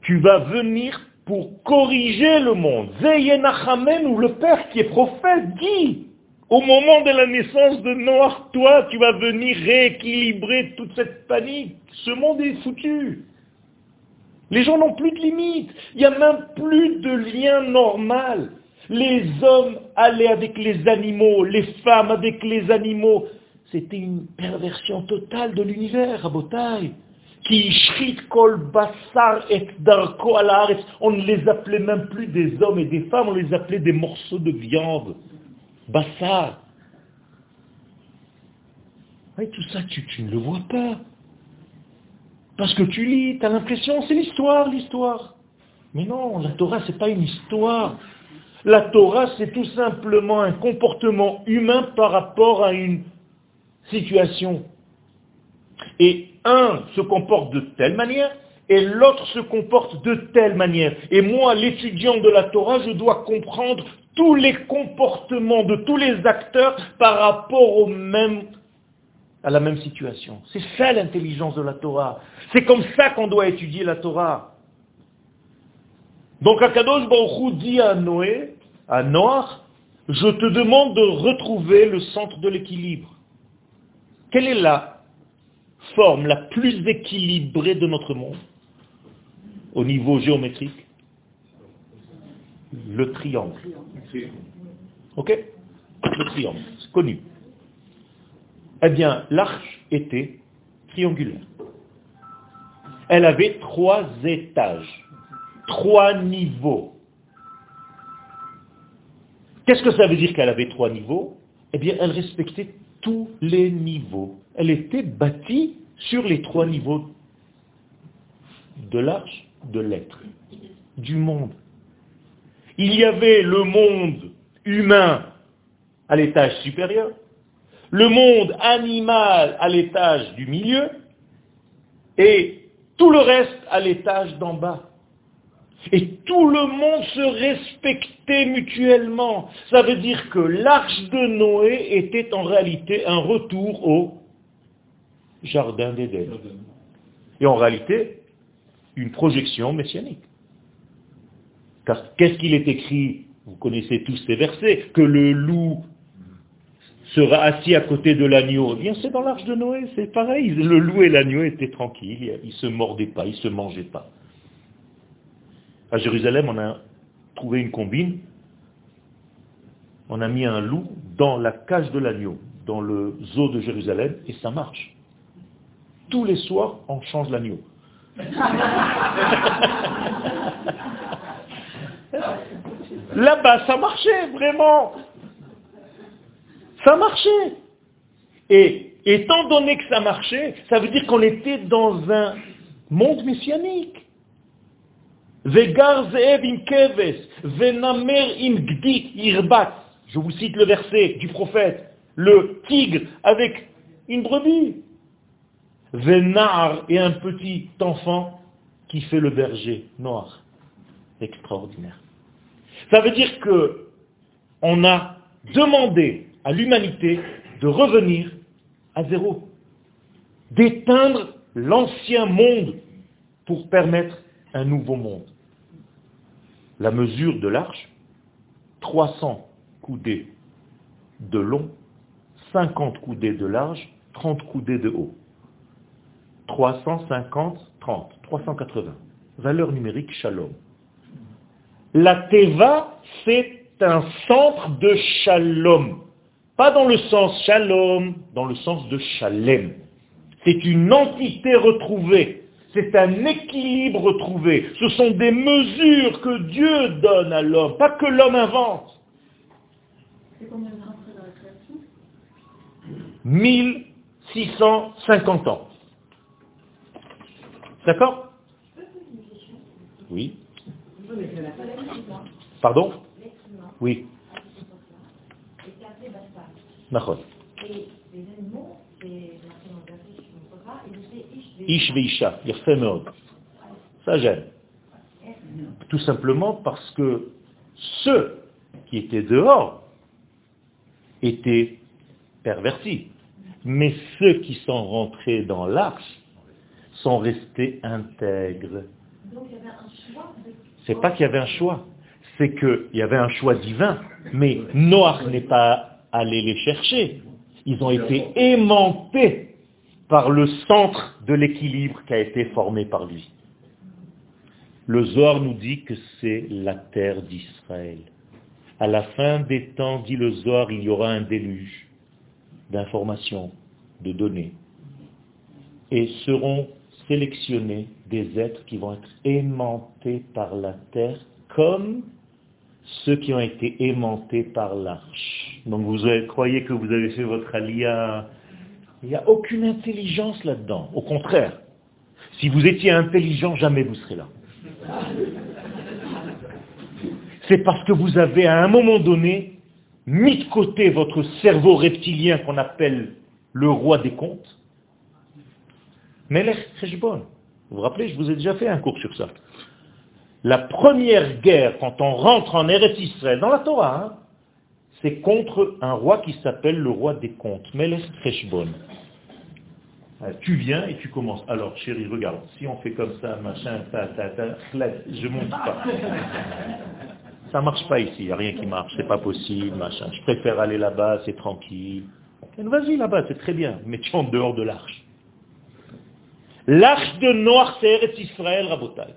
Tu vas venir pour corriger le monde. Zeyenachamen, ou le père qui est prophète, dit, au moment de la naissance de Noir, toi, tu vas venir rééquilibrer toute cette panique. Ce monde est foutu. Les gens n'ont plus de limites. Il n'y a même plus de lien normal. Les hommes allaient avec les animaux, les femmes avec les animaux. C'était une perversion totale de l'univers, à Botaï. Qui kol basar et On ne les appelait même plus des hommes et des femmes, on les appelait des morceaux de viande. Bassar. tout ça, tu, tu ne le vois pas. Parce que tu lis, tu as l'impression, c'est l'histoire, l'histoire. Mais non, la Torah, ce n'est pas une histoire. La Torah, c'est tout simplement un comportement humain par rapport à une situation. Et un se comporte de telle manière, et l'autre se comporte de telle manière. Et moi, l'étudiant de la Torah, je dois comprendre tous les comportements de tous les acteurs par rapport à la même situation. C'est ça l'intelligence de la Torah. C'est comme ça qu'on doit étudier la Torah. Donc Akadosh Baruch dit à Noé, à Noach, je te demande de retrouver le centre de l'équilibre. Quelle est la forme la plus équilibrée de notre monde au niveau géométrique? Le triangle. Ok? Le triangle, c'est connu. Eh bien, l'arche était triangulaire. Elle avait trois étages, trois niveaux. Qu'est-ce que ça veut dire qu'elle avait trois niveaux? Eh bien, elle respectait tous les niveaux. Elle était bâtie sur les trois niveaux de l'arche, de l'être, du monde. Il y avait le monde humain à l'étage supérieur, le monde animal à l'étage du milieu, et tout le reste à l'étage d'en bas. Et tout le monde se respectait mutuellement. Ça veut dire que l'arche de Noé était en réalité un retour au jardin d'Éden. Et en réalité, une projection messianique. Car qu'est-ce qu'il est écrit? Vous connaissez tous ces versets, que le loup sera assis à côté de l'agneau. Eh bien, c'est dans l'arche de Noé, c'est pareil. Le loup et l'agneau étaient tranquilles, ils ne se mordaient pas, ils ne se mangeaient pas. À Jérusalem, on a trouvé une combine. On a mis un loup dans la cage de l'agneau, dans le zoo de Jérusalem, et ça marche. Tous les soirs, on change l'agneau. Là-bas, ça marchait, vraiment. Ça marchait. Et étant donné que ça marchait, ça veut dire qu'on était dans un monde messianique. Je vous cite le verset du prophète. Le tigre avec une brebis. Venar et un petit enfant qui fait le berger noir. Extraordinaire. Ça veut dire que on a demandé à l'humanité de revenir à zéro. d'éteindre l'ancien monde pour permettre un nouveau monde. La mesure de l'arche, 300 coudées de long, 50 coudées de large, 30 coudées de haut. 350, 30, 380. Valeur numérique shalom. La teva, c'est un centre de shalom. Pas dans le sens shalom, dans le sens de shalem. C'est une entité retrouvée. C'est un équilibre retrouvé. Ce sont des mesures que Dieu donne à l'homme, pas que l'homme invente. C'est combien de temps après la création? 1650 ans. D'accord? Oui. Pardon? Oui. D'accord. Ish Beisha, Ça gêne. Tout simplement parce que ceux qui étaient dehors étaient pervertis. Mais ceux qui sont rentrés dans l'arche sont restés intègres. C'est pas qu'il y avait un choix, c'est qu'il y avait un choix divin. Mais Noah n'est pas allé les chercher. Ils ont été aimantés par le centre de l'équilibre qui a été formé par lui. Le Zohar nous dit que c'est la terre d'Israël. À la fin des temps, dit le Zohar, il y aura un déluge d'informations, de données. Et seront sélectionnés des êtres qui vont être aimantés par la terre comme ceux qui ont été aimantés par l'arche. Donc vous croyez que vous avez fait votre alia. Il n'y a aucune intelligence là-dedans. Au contraire. Si vous étiez intelligent, jamais vous serez là. C'est parce que vous avez à un moment donné mis de côté votre cerveau reptilien qu'on appelle le roi des comptes. Cheshbon. Vous vous rappelez, je vous ai déjà fait un cours sur ça. La première guerre, quand on rentre en Eretz Israël, dans la Torah, hein, c'est contre un roi qui s'appelle le roi des comptes, Melech Cheshbon. Euh, tu viens et tu commences. Alors, chérie, regarde, si on fait comme ça, machin, ta, ta, ta, je monte pas. Ça marche pas ici, il n'y a rien qui marche, c'est pas possible, machin. Je préfère aller là-bas, c'est tranquille. Vas-y là-bas, c'est très bien, mais tu es en dehors de l'arche. L'arche de Noir, c'est Eretz Israël, Rabotai.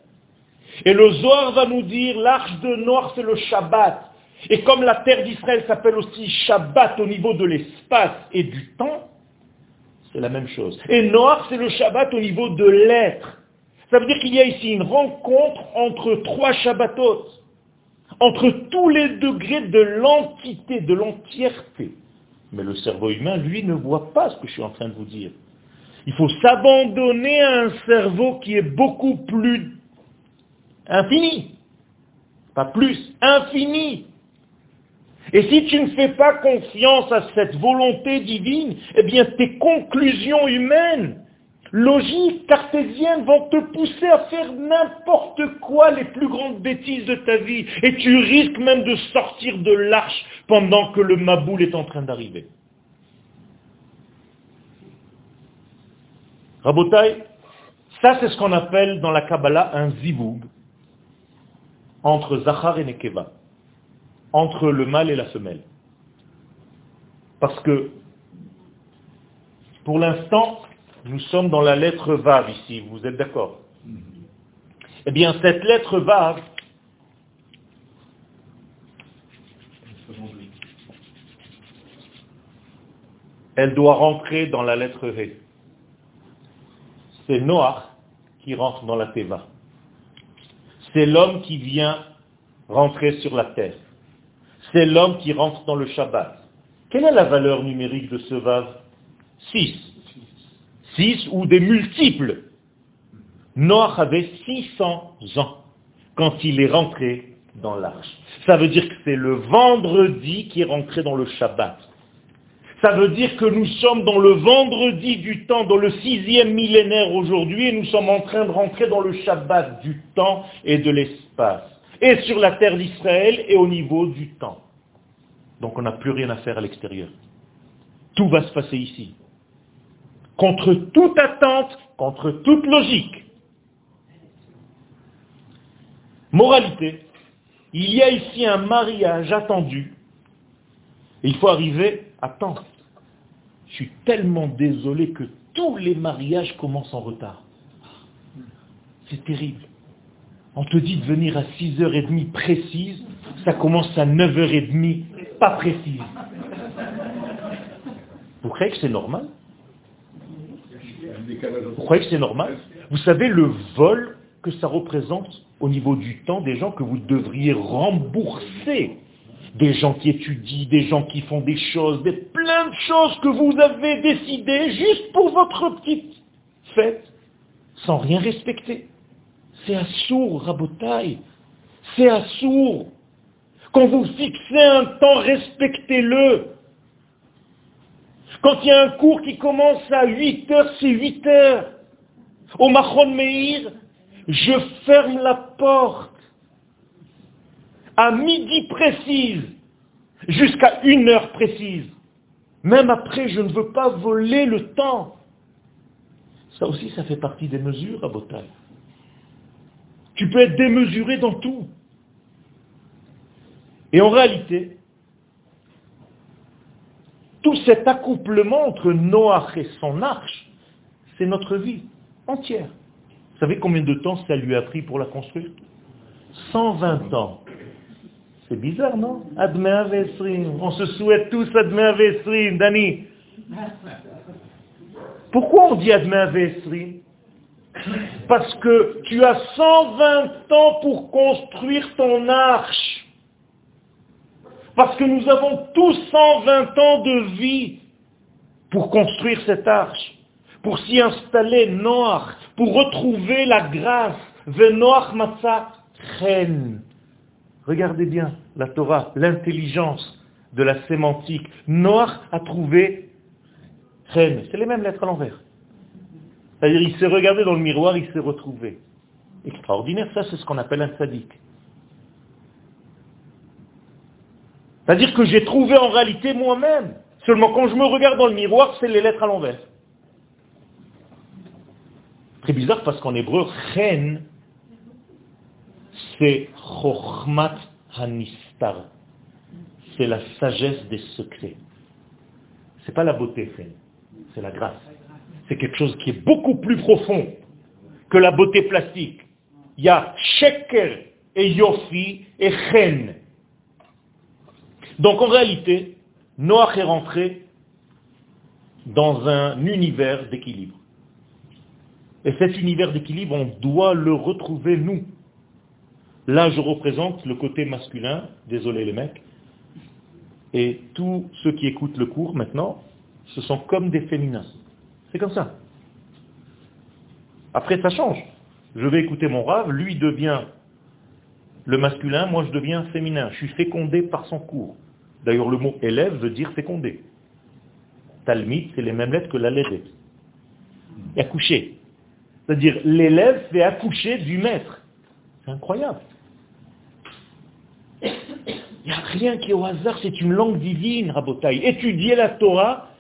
Et le Zohar va nous dire, l'arche de Noir, c'est le Shabbat. Et comme la terre d'Israël s'appelle aussi Shabbat au niveau de l'espace et du temps, c'est la même chose. Et Noir, c'est le Shabbat au niveau de l'être. Ça veut dire qu'il y a ici une rencontre entre trois Shabbatot, entre tous les degrés de l'entité, de l'entièreté. Mais le cerveau humain, lui, ne voit pas ce que je suis en train de vous dire. Il faut s'abandonner à un cerveau qui est beaucoup plus infini. Pas plus, infini. Et si tu ne fais pas confiance à cette volonté divine, eh bien tes conclusions humaines, logiques, cartésiennes vont te pousser à faire n'importe quoi, les plus grandes bêtises de ta vie. Et tu risques même de sortir de l'arche pendant que le Maboul est en train d'arriver. Rabotai, ça c'est ce qu'on appelle dans la Kabbalah un ziboug entre Zachar et Nekeva, entre le mâle et la femelle. Parce que, pour l'instant, nous sommes dans la lettre Vav ici, vous êtes d'accord Eh bien, cette lettre Vav, elle doit rentrer dans la lettre He c'est Noach qui rentre dans la Teva. C'est l'homme qui vient rentrer sur la terre. C'est l'homme qui rentre dans le Shabbat. Quelle est la valeur numérique de ce vase? 6. 6 ou des multiples. Noach avait 600 ans quand il est rentré dans l'arche. Ça veut dire que c'est le vendredi qui est rentré dans le Shabbat. Ça veut dire que nous sommes dans le vendredi du temps, dans le sixième millénaire aujourd'hui, et nous sommes en train de rentrer dans le Shabbat du temps et de l'espace. Et sur la terre d'Israël et au niveau du temps. Donc on n'a plus rien à faire à l'extérieur. Tout va se passer ici. contre toute attente, contre toute logique. Moralité, il y a ici un mariage attendu. Il faut arriver à temps. Je suis tellement désolé que tous les mariages commencent en retard. C'est terrible. On te dit de venir à 6h30 précise, ça commence à 9h30 pas précise. Vous croyez que c'est normal? Vous croyez que c'est normal? Vous savez le vol que ça représente au niveau du temps des gens que vous devriez rembourser? Des gens qui étudient, des gens qui font des choses, des plein de choses que vous avez décidées juste pour votre petite fête, sans rien respecter. C'est à sourd, rabotaille. C'est à sourd. Quand vous fixez un temps, respectez-le. Quand il y a un cours qui commence à 8 heures, c'est 8 heures. Au Machon Meir, je ferme la porte à midi précise, jusqu'à une heure précise. Même après, je ne veux pas voler le temps. Ça aussi, ça fait partie des mesures à. Tu peux être démesuré dans tout. Et en réalité, tout cet accouplement entre Noach et son arche, c'est notre vie entière. Vous savez combien de temps ça lui a pris pour la construire? 120 ans. C'est bizarre, non? On se souhaite tous Adme Dani. Pourquoi on dit Adme Parce que tu as 120 ans pour construire ton arche. Parce que nous avons tous 120 ans de vie pour construire cette arche, pour s'y installer noir, pour retrouver la grâce. Venoach matzah. Regardez bien la Torah, l'intelligence de la sémantique. Noir a trouvé chen. C'est les mêmes lettres à l'envers. C'est-à-dire, il s'est regardé dans le miroir, il s'est retrouvé. Extraordinaire, ça c'est ce qu'on appelle un sadique. C'est-à-dire que j'ai trouvé en réalité moi-même. Seulement quand je me regarde dans le miroir, c'est les lettres à l'envers. Très bizarre parce qu'en hébreu, chen, c'est chokhmat hanistar. C'est la sagesse des secrets. C'est pas la beauté, c'est la grâce. C'est quelque chose qui est beaucoup plus profond que la beauté plastique. Il y a sheker et yofi et chen. Donc en réalité, Noach est rentré dans un univers d'équilibre. Et cet univers d'équilibre, on doit le retrouver nous. Là, je représente le côté masculin, désolé les mecs, et tous ceux qui écoutent le cours maintenant, ce sont comme des féminins. C'est comme ça. Après, ça change. Je vais écouter mon rave, lui devient le masculin, moi je deviens féminin. Je suis fécondé par son cours. D'ailleurs, le mot élève veut dire fécondé. Talmid, c'est les mêmes lettres que la. Et accoucher. C'est-à-dire, l'élève fait accoucher du maître. C'est incroyable. Il n'y a rien qui est au hasard, c'est une langue divine, Rabotaï. Étudier la Torah,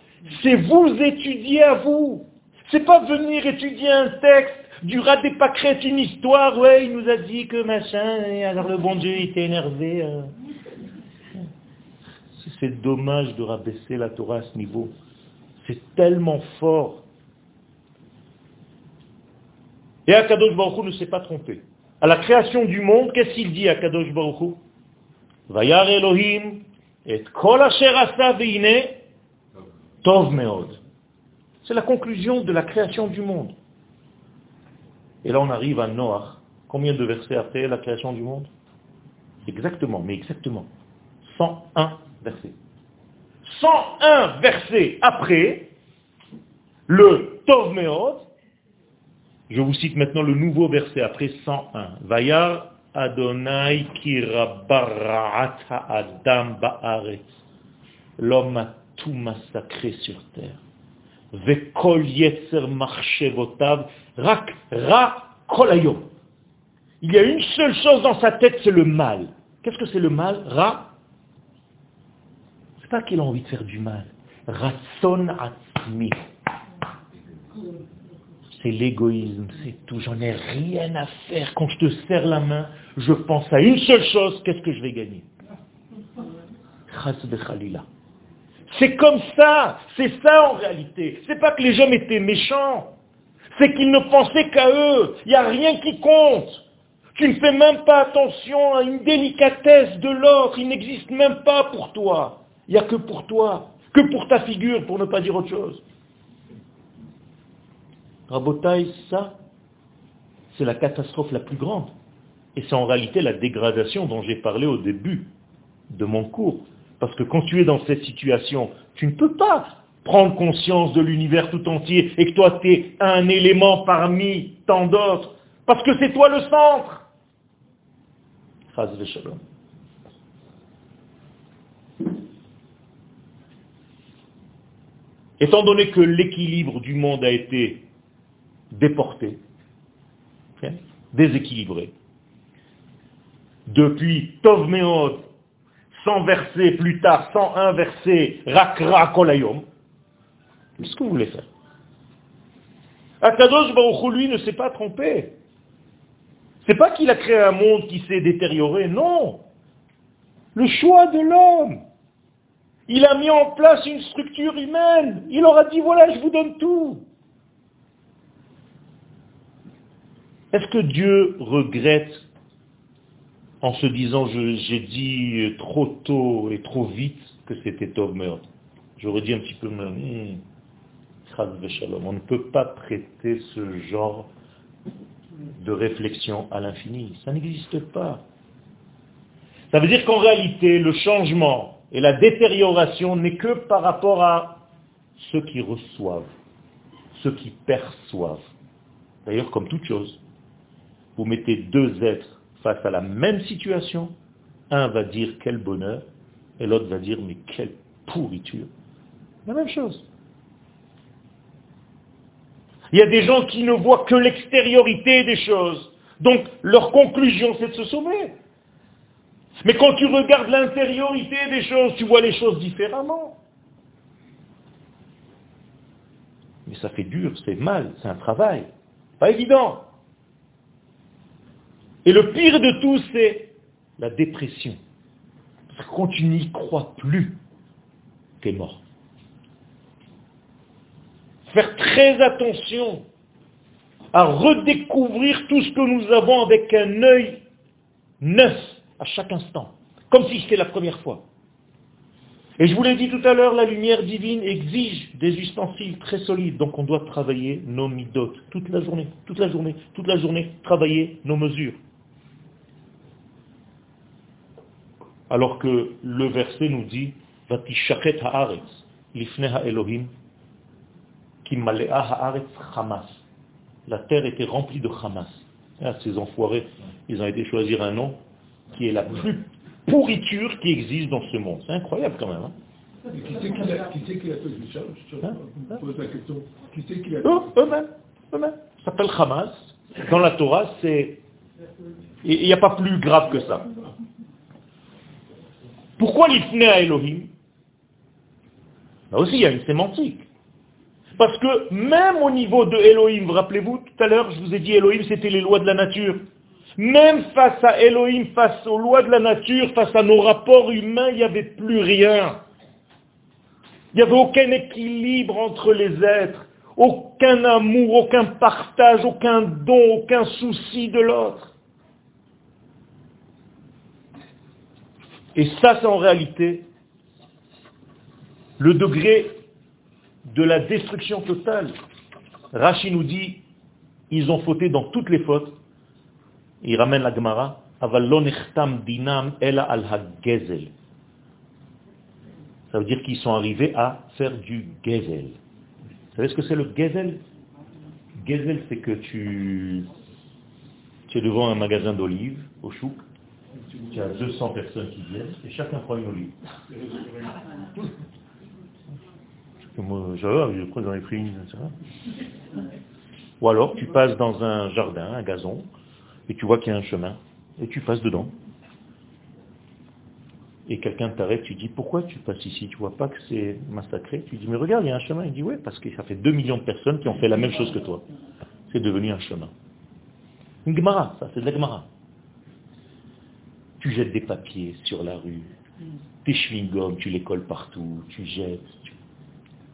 c'est vous étudier à vous. C'est pas venir étudier un texte du rat des pâquerettes, une histoire, ouais, il nous a dit que machin, et alors le bon Dieu était énervé. Euh. C'est dommage de rabaisser la Torah à ce niveau. C'est tellement fort. Et Akadosh Baruch ne s'est pas trompé. À la création du monde, qu'est-ce qu'il dit à Kadosh Baruch Vayar Elohim et kol tov meod. C'est la conclusion de la création du monde. Et là, on arrive à Noach. Combien de versets après la création du monde? Exactement, mais exactement. 101 versets. 101 versets après le Tov Meod, je vous cite maintenant le nouveau verset après 101. Vayar Adonai kirabarat adam ba'aretz. L'homme tout massacré sur terre. Rak ra kolayom. Il y a une seule chose dans sa tête, c'est le mal. Qu'est-ce que c'est le mal? Ra? Pas qu'il a envie de faire du mal. Ratson atzmi. C'est l'égoïsme, c'est tout. J'en ai rien à faire. Quand je te serre la main, je pense à une seule chose, qu'est-ce que je vais gagner? C'est comme ça, c'est ça en réalité. C'est pas que les hommes étaient méchants, c'est qu'ils ne pensaient qu'à eux. Il n'y a rien qui compte. Tu ne fais même pas attention à une délicatesse de l'autre. Il n'existe même pas pour toi. Il n'y a que pour toi. Que pour ta figure, pour ne pas dire autre chose. Rabotaï, ça, c'est la catastrophe la plus grande. Et c'est en réalité la dégradation dont j'ai parlé au début de mon cours. Parce que quand tu es dans cette situation, tu ne peux pas prendre conscience de l'univers tout entier et que toi tu es un élément parmi tant d'autres. Parce que c'est toi le centre. Étant donné que l'équilibre du monde a été déporté, déséquilibré, depuis Tov Meod, 100 versets plus tard, 101 versets, Rakra Kolayom, qu'est-ce que vous voulez faire? Akadosh Baruch lui ne s'est pas trompé. C'est pas qu'il a créé un monde qui s'est détérioré, non. Le choix de l'homme. Il a mis en place une structure humaine. Il leur a dit, voilà, je vous donne tout. Est-ce que Dieu regrette en se disant, j'ai dit trop tôt et trop vite que c'était Tov J'aurais dit un petit peu, hmm, on ne peut pas traiter ce genre de réflexion à l'infini. Ça n'existe pas. Ça veut dire qu'en réalité, le changement et la détérioration n'est que par rapport à ceux qui reçoivent, ceux qui perçoivent. D'ailleurs, comme toute chose, vous mettez deux êtres face à la même situation, un va dire quel bonheur, et l'autre va dire mais quelle pourriture. La même chose. Il y a des gens qui ne voient que l'extériorité des choses. Donc leur conclusion, c'est de se sauver. Mais quand tu regardes l'intériorité des choses, tu vois les choses différemment. Mais ça fait dur, c'est mal, c'est un travail. Pas évident. Et le pire de tout, c'est la dépression. Parce que quand tu n'y crois plus, tu es mort faire très attention à redécouvrir tout ce que nous avons avec un œil neuf à chaque instant, comme si c'était la première fois. Et je vous l'ai dit tout à l'heure, la lumière divine exige des ustensiles très solides, donc on doit travailler nos midotes toute la journée, toute la journée, toute la journée, travailler nos mesures. Alors que le verset nous dit, haaretz, Elohim, la terre était remplie de Hamas. Ah, ces enfoirés, ils ont été choisir un nom qui est la plus pourriture qui existe dans ce monde. C'est incroyable quand même. Hein. qui c'est qui a, fait hein? hein? pose la question. Qui c'est qui a Eux-mêmes. Eux-mêmes. Ça s'appelle Hamas. Dans la Torah, c'est... Il n'y a pas plus grave que ça. Pourquoi l'ifné à Elohim? Là aussi, il y a une sémantique. Parce que même au niveau de Elohim, vous rappelez-vous, tout à l'heure, je vous ai dit Elohim, c'était les lois de la nature. Même face à Elohim, face aux lois de la nature, face à nos rapports humains, il n'y avait plus rien. Il n'y avait aucun équilibre entre les êtres, aucun amour, aucun partage, aucun don, aucun souci de l'autre. Et ça, c'est en réalité le degré de la destruction totale. Rashi nous dit, ils ont fauté dans toutes les fautes. Il ramène la Gemara, dinam ela al Ça veut dire qu'ils sont arrivés à faire du gezel. Vous savez ce que c'est le gezel? Gezel, c'est que tu, tu es devant un magasin d'olives au chouk, tu as 200 personnes qui viennent et chacun prend une olive. Moi, je j'en ai pris une. Ou alors, tu passes dans un jardin, un gazon, et tu vois qu'il y a un chemin, et tu passes dedans. et quelqu'un t'arrête, tu dis pourquoi tu passes ici? Tu vois pas que c'est massacré? Tu dis mais regarde, il y a un chemin. Il dit oui, parce que ça fait 2 millions de personnes qui ont fait la même chose que toi. C'est devenu un chemin. Une Gemara, ça, c'est de la Gemara. Tu jettes des papiers sur la rue, tes chewing-gums, tu les colles partout, tu jettes.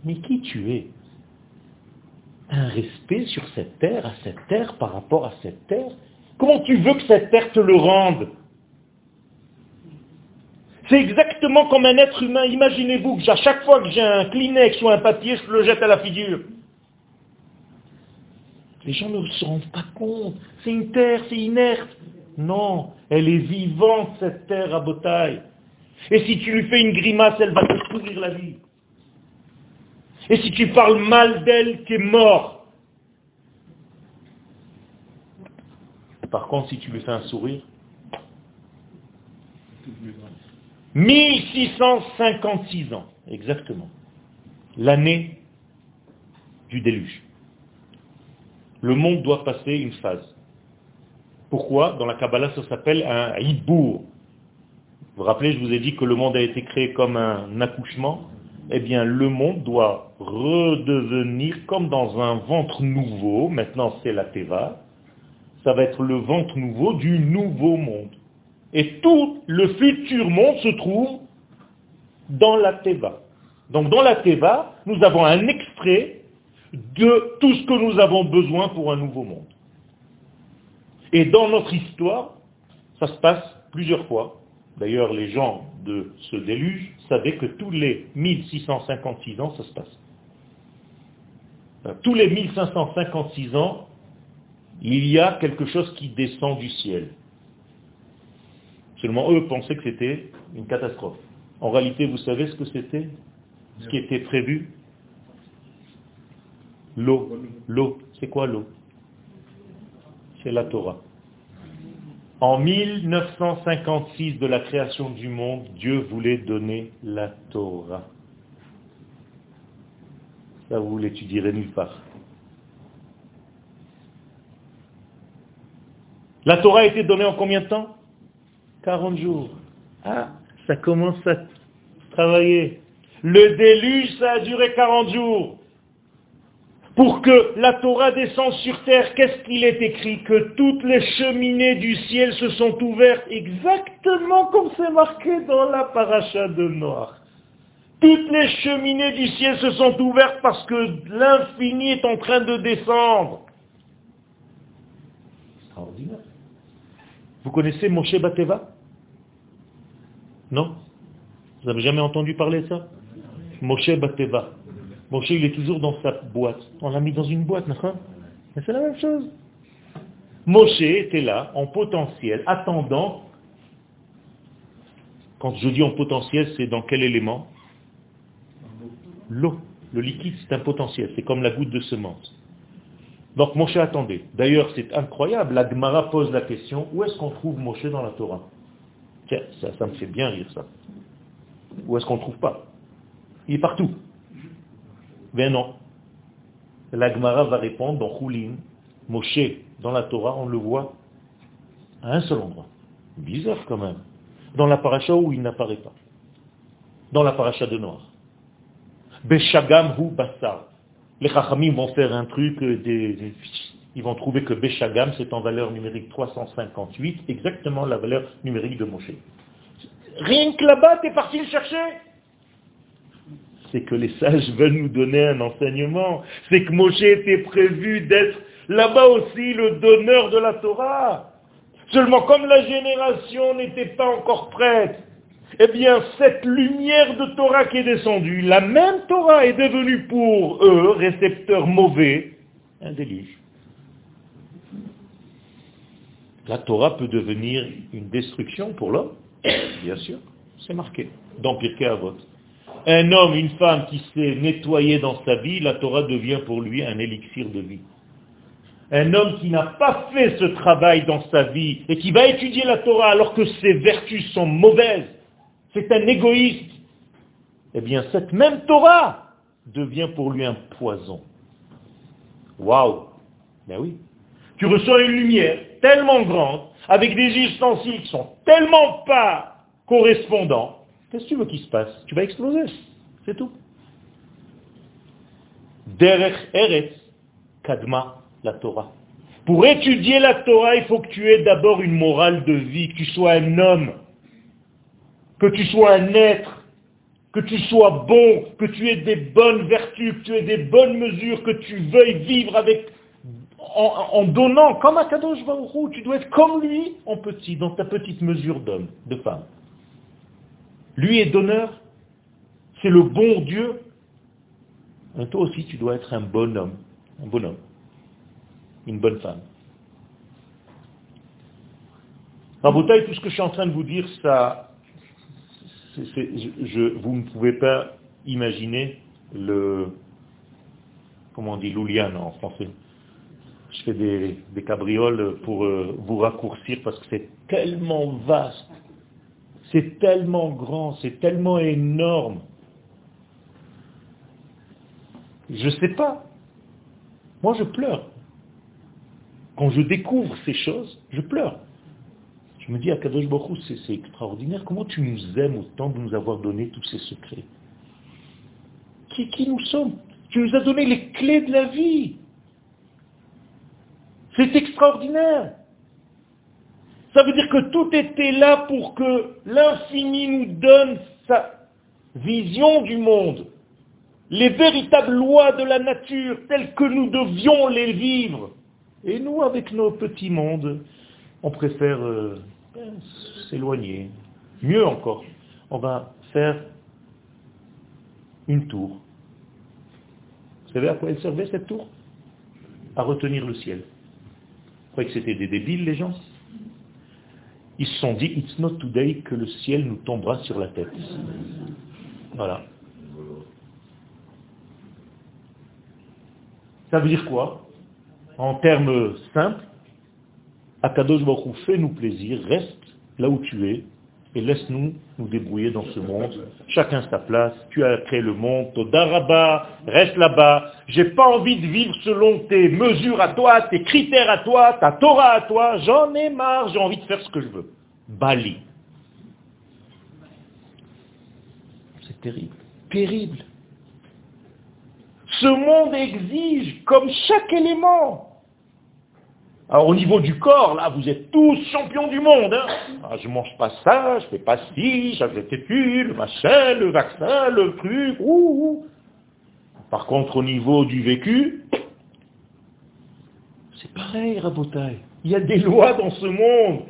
Mais qui tu es? Un respect sur cette terre, à cette terre, par rapport à cette terre? Comment tu veux que cette terre te le rende? C'est exactement comme un être humain. Imaginez-vous que à chaque fois que j'ai un Kleenex ou un papier, je le jette à la figure. Les gens ne se rendent pas compte. C'est une terre, c'est inerte. Non, elle est vivante, cette terre à Botaille. Et si tu lui fais une grimace, elle va te pourrir la vie. Et si tu parles mal d'elle, tu es mort. Par contre, si tu lui fais un sourire, 1656 ans, exactement. L'année du déluge. Le monde doit passer une phase. Pourquoi Dans la Kabbalah, ça s'appelle un hibour. Vous vous rappelez, je vous ai dit que le monde a été créé comme un accouchement. Eh bien, le monde doit redevenir comme dans un ventre nouveau. Maintenant, c'est la Teva. Ça va être le ventre nouveau du nouveau monde. Et tout le futur monde se trouve dans la Teva. Donc dans la Teva, nous avons un extrait de tout ce que nous avons besoin pour un nouveau monde. Et dans notre histoire, ça se passe plusieurs fois. D'ailleurs, les gens de ce déluge savaient que tous les 1656 ans, ça se passe. Tous les 1556 ans, il y a quelque chose qui descend du ciel. Seulement eux pensaient que c'était une catastrophe. En réalité, vous savez ce que c'était? Ce qui était prévu? L'eau. L'eau. C'est quoi l'eau? C'est la Torah. En 1956 de la création du monde, Dieu voulait donner la Torah. Ça, vous l'étudierez nulle part. La Torah a été donnée en combien de temps? 40 jours. Ah, ça commence à travailler. Le déluge, ça a duré 40 jours. Pour que la Torah descende sur terre, qu'est-ce qu'il est écrit Que toutes les cheminées du ciel se sont ouvertes, exactement comme c'est marqué dans la paracha de Noir. Toutes les cheminées du ciel se sont ouvertes parce que l'infini est en train de descendre. Extraordinaire. Vous connaissez Moshe Bateva? Non? Vous n'avez jamais entendu parler de ça? Moshe Bateva. Moshe, il est toujours dans sa boîte. On l'a mis dans une boîte, non Mais c'est la même chose. Moshe était là, en potentiel, attendant. Quand je dis en potentiel, c'est dans quel élément? L'eau. Le liquide, c'est un potentiel. C'est comme la goutte de semence. Donc Moshe attendait. D'ailleurs, c'est incroyable. La Gemara pose la question, où est-ce qu'on trouve Moshe dans la Torah? Tiens, ça, me fait bien rire ça. Où est-ce qu'on ne trouve pas? Il est partout. Ben non. La Gemara va répondre dans Choulin, Moshe, dans la Torah, on le voit à un seul endroit. Bizarre quand même. Dans la paracha où il n'apparaît pas. Dans la paracha de Noir. Beshagam hu basar. Les Chachamim vont faire un truc, euh, des, ils vont trouver que Béchagam, c'est en valeur numérique 358, exactement la valeur numérique de Moshe. Rien que là-bas, t'es parti le chercher C'est que les sages veulent nous donner un enseignement. C'est que Moshe était prévu d'être là-bas aussi le donneur de la Torah. Seulement comme la génération n'était pas encore prête, eh bien cette lumière de Torah qui est descendue, la même Torah est devenue pour eux, récepteur mauvais, un déluge. la Torah peut devenir une destruction pour l'homme Bien sûr, c'est marqué dans Pirkei Avot. Un homme, une femme qui s'est nettoyé dans sa vie, la Torah devient pour lui un élixir de vie. Un homme qui n'a pas fait ce travail dans sa vie et qui va étudier la Torah alors que ses vertus sont mauvaises, c'est un égoïste. Eh bien, cette même Torah devient pour lui un poison. Waouh Ben oui. Tu reçois une lumière tellement grande, avec des ustensiles qui sont tellement pas correspondants, Qu'est-ce que tu veux qu'il se passe? Tu vas exploser. C'est tout. Derech Eretz, Kadma, la Torah. Pour étudier la Torah, il faut que tu aies d'abord une morale de vie, que tu sois un homme, que tu sois un être, que tu sois bon, que tu aies des bonnes vertus, que tu aies des bonnes mesures, que tu veuilles vivre avec en, donnant comme à Kadosh Baruch tu dois être comme lui en petit, dans ta petite mesure d'homme, de femme. Lui est donneur, c'est le bon Dieu. Toi aussi, tu dois être un bon homme, un bon homme, une bonne femme. Rabotaille, tout ce que je suis en train de vous dire, ça, vous ne pouvez pas imaginer le, comment on dit, l'ouliane en français. Je fais des, cabrioles pour euh, vous raccourcir parce que c'est tellement vaste, c'est tellement grand, c'est tellement énorme. Je ne sais pas. Moi, je pleure. Quand je découvre ces choses, je pleure. Je me dis, à Kadosh c'est extraordinaire. Comment tu nous aimes autant de nous avoir donné tous ces secrets? Qui nous sommes? Tu nous as donné les clés de la vie. C'est extraordinaire. Ça veut dire que tout était là pour que l'infini nous donne sa vision du monde, les véritables lois de la nature telles que nous devions les vivre. Et nous, avec nos petits mondes, on préfère euh, s'éloigner. Mieux encore, on va faire une tour. Vous savez à quoi elle servait cette tour? À retenir le ciel que c'était des débiles, les gens? Ils se sont dit, it's not today que le ciel nous tombera sur la tête. Voilà. Ça veut dire quoi? En termes simples, Akadosh Baruch fais-nous plaisir, reste là où tu es, et laisse-nous nous débrouiller dans ce monde. Chacun sa place. Tu as créé le monde. Todaraba, reste là-bas. J'ai pas envie de vivre selon tes mesures à toi, tes critères à toi, ta Torah à toi. J'en ai marre. J'ai envie de faire ce que je veux. Bali. C'est terrible. Terrible. Ce monde exige, comme chaque élément, alors au niveau du corps, là, vous êtes tous champions du monde. Hein ah, je mange pas ça, je fais pas ci, j'avais plus, le machin, le vaccin, le truc. Ouh, Par contre, au niveau du vécu, c'est pareil, Rabotaille. Il y a des lois dans ce monde.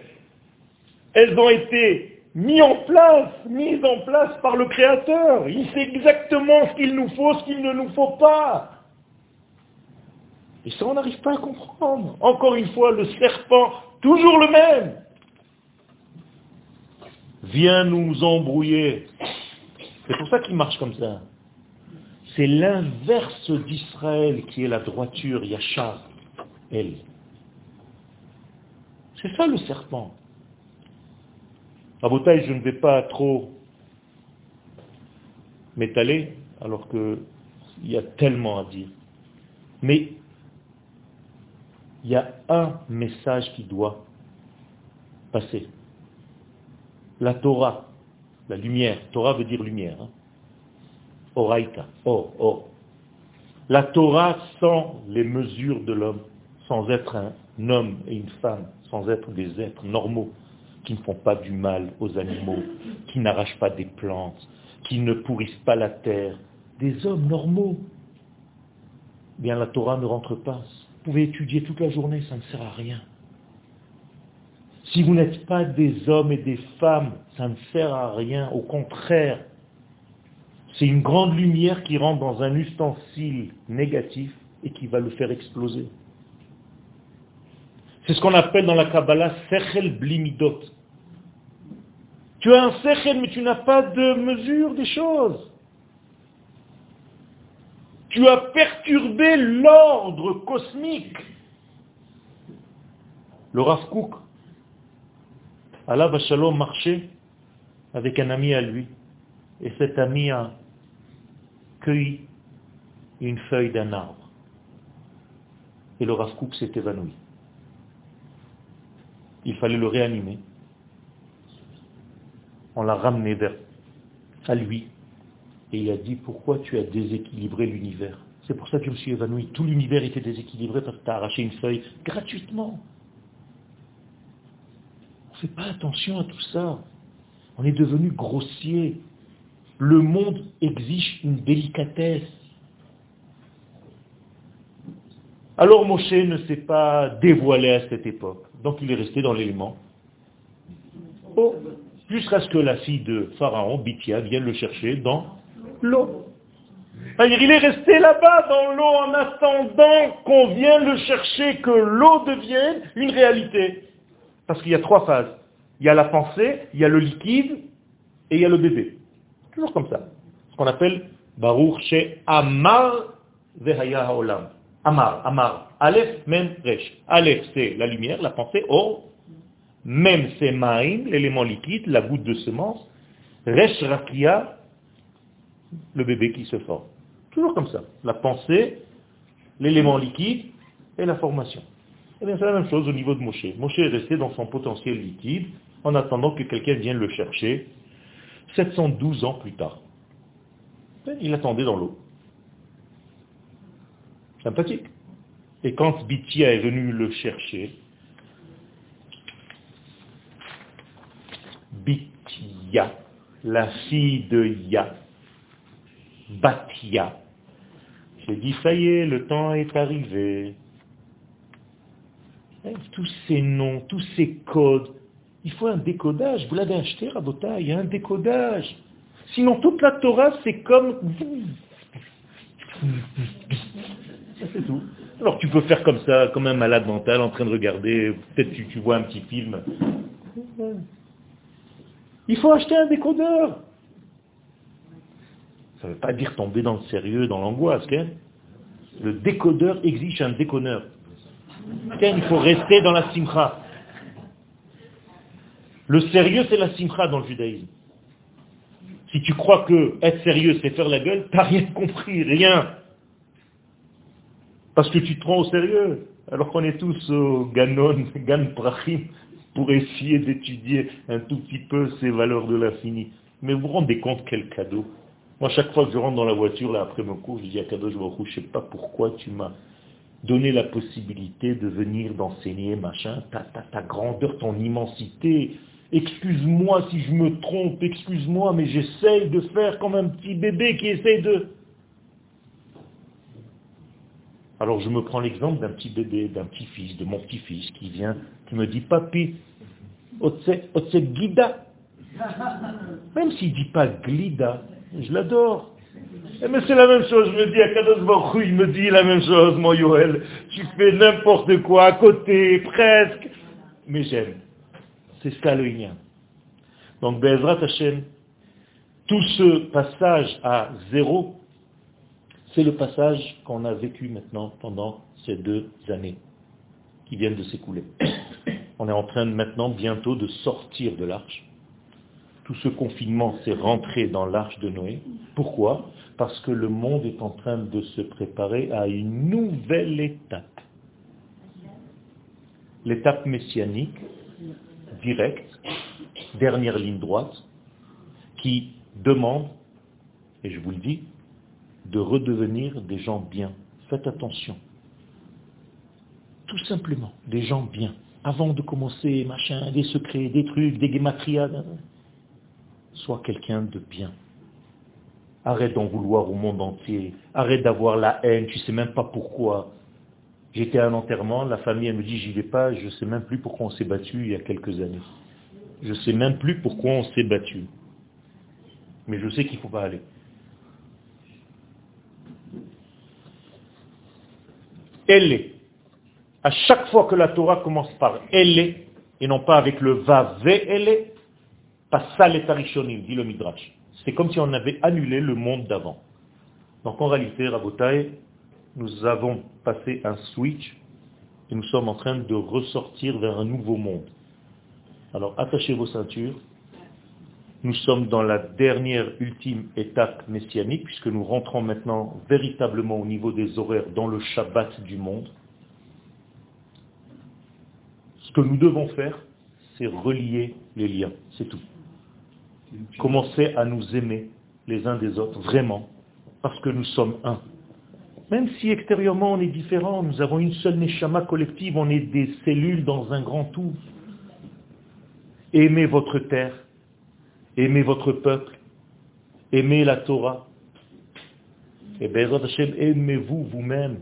Elles ont été mises en place, mises en place par le Créateur. Il sait exactement ce qu'il nous faut, ce qu'il ne nous faut pas. Et ça, on n'arrive pas à comprendre. Encore une fois, le serpent, toujours le même, vient nous embrouiller. C'est pour ça qu'il marche comme ça. C'est l'inverse d'Israël qui est la droiture, Yachar, elle. C'est ça le serpent. À Botaï, je ne vais pas trop m'étaler, alors qu'il y a tellement à dire. Mais il y a un message qui doit passer. La Torah, la lumière, Torah veut dire lumière. Hein. Oraita, oh, oh. La Torah sans les mesures de l'homme, sans être un homme et une femme, sans être des êtres normaux, qui ne font pas du mal aux animaux, qui n'arrachent pas des plantes, qui ne pourrissent pas la terre, des hommes normaux. Bien la Torah ne rentre pas pouvez étudier toute la journée, ça ne sert à rien. Si vous n'êtes pas des hommes et des femmes, ça ne sert à rien. Au contraire, c'est une grande lumière qui rentre dans un ustensile négatif et qui va le faire exploser. C'est ce qu'on appelle dans la Kabbalah Sechel Blimidot. Tu as un Sechel, mais tu n'as pas de mesure des choses. Tu as perturbé l'ordre cosmique. Le Rav Kook, Allah Shalom marchait avec un ami à lui. Et cet ami a cueilli une feuille d'un arbre. Et le Rav s'est évanoui. Il fallait le réanimer. On l'a ramené vers à lui. Et il a dit, pourquoi tu as déséquilibré l'univers? C'est pour ça que je me suis évanoui. Tout l'univers était déséquilibré parce que tu as arraché une feuille gratuitement. On ne fait pas attention à tout ça. On est devenu grossier. Le monde exige une délicatesse. Alors Moshe ne s'est pas dévoilé à cette époque. Donc il est resté dans l'élément. Oh, jusqu'à ce que la fille de Pharaon, Bithia, vienne le chercher dans l'eau. Il est resté là-bas dans l'eau en attendant qu'on vienne le chercher, que l'eau devienne une réalité. Parce qu'il y a trois phases. Il y a la pensée, il y a le liquide et il y a le bébé. Toujours comme ça. Ce qu'on appelle Baruch She Amar Vehaya Haolam. Amar, Amar. Aleph, Mem, Resh. Aleph, c'est la lumière, la pensée. Or, Mem, c'est Maïm, l'élément liquide, la goutte de semence. Resh, Rakia, le bébé qui se forme. Toujours comme ça. La pensée, l'élément liquide et la formation. Eh bien, c'est la même chose au niveau de Moshe. Moshe est resté dans son potentiel liquide en attendant que quelqu'un vienne le chercher 712 ans plus tard. Il attendait dans l'eau. Sympathique. Et quand Bithia est venu le chercher, Bithia, la fille de Ya, Batia, j'ai dit, ça y est, le temps est arrivé. Eh, tous ces noms, tous ces codes, il faut un décodage. Vous l'avez acheté, Rabota, il y a un décodage. Sinon, toute la Torah, c'est comme... Ça, c'est tout. Alors, tu peux faire comme ça, comme un malade mental, en train de regarder, peut-être tu, tu vois un petit film. Il faut acheter un décodeur. Ça ne veut pas dire tomber dans le sérieux, dans l'angoisse. Hein. Le décodeur exige un déconneur. Il faut rester dans la simcha. Le sérieux, c'est la simcha dans le judaïsme. Si tu crois que être sérieux, c'est faire la gueule, tu n'as rien compris, rien. Parce que tu te prends au sérieux. Alors qu'on est tous au Ganon, Gan Prachim, pour essayer d'étudier un tout petit peu ces valeurs de l'infini. Mais vous vous rendez compte quel cadeau Moi, chaque fois que je rentre dans la voiture, là, après mon cours, je dis à Kadosh Baruch je ne sais pas pourquoi tu m'as donner la possibilité de venir d'enseigner, machin, ta, ta, ta grandeur, ton immensité. Excuse-moi si je me trompe, excuse-moi, mais j'essaye de faire comme un petit bébé qui essaye de... Alors je me prends l'exemple d'un petit bébé, d'un petit-fils, de mon petit-fils qui vient, qui me dit, papi, otse, otse guida. Même s'il ne dit pas glida, je l'adore. Mais c'est la même chose, je me dis à Kadosh Baruch il me dit la même chose, mon Yoel. Tu fais n'importe quoi à côté, presque. Mais j'aime. C'est ça le lien. Donc, Bezrat Hashem, tout ce passage à zéro, c'est le passage qu'on a vécu maintenant pendant ces deux années qui viennent de s'écouler. On est en train maintenant bientôt de sortir de l'arche. Tout ce confinement, c'est rentré dans l'arche de Noé. Pourquoi? Parce que le monde est en train de se préparer à une nouvelle étape. L'étape messianique, directe, dernière ligne droite, qui demande, et je vous le dis, de redevenir des gens bien. Faites attention. Tout simplement, des gens bien. Avant de commencer, machin, des secrets, des trucs, des guématriades, sois quelqu'un de bien. Arrête d'en vouloir au monde entier. Arrête d'avoir la haine, tu sais même pas pourquoi. J'étais à un enterrement, la famille elle me dit j'y vais pas, je sais même plus pourquoi on s'est battu il y a quelques années. Je sais même plus pourquoi on s'est battu. Mais je sais qu'il ne faut pas aller. Elle est. À chaque fois que la Torah commence par elle est, et non pas avec le va, ve, elle est, pas ça les dit le Midrash. C'est comme si on avait annulé le monde d'avant. Donc en réalité, Rabotai, nous avons passé un switch et nous sommes en train de ressortir vers un nouveau monde. Alors attachez vos ceintures. Nous sommes dans la dernière ultime étape messianique puisque nous rentrons maintenant véritablement au niveau des horaires dans le Shabbat du monde. Ce que nous devons faire, c'est relier les liens, c'est tout. Commencez à nous aimer les uns des autres, vraiment, parce que nous sommes un. Même si extérieurement on est différents, nous avons une seule neshama collective, on est des cellules dans un grand tout. Aimez votre terre, aimez votre peuple, aimez la Torah. Et Bezrat Hashem, aimez-vous vous-même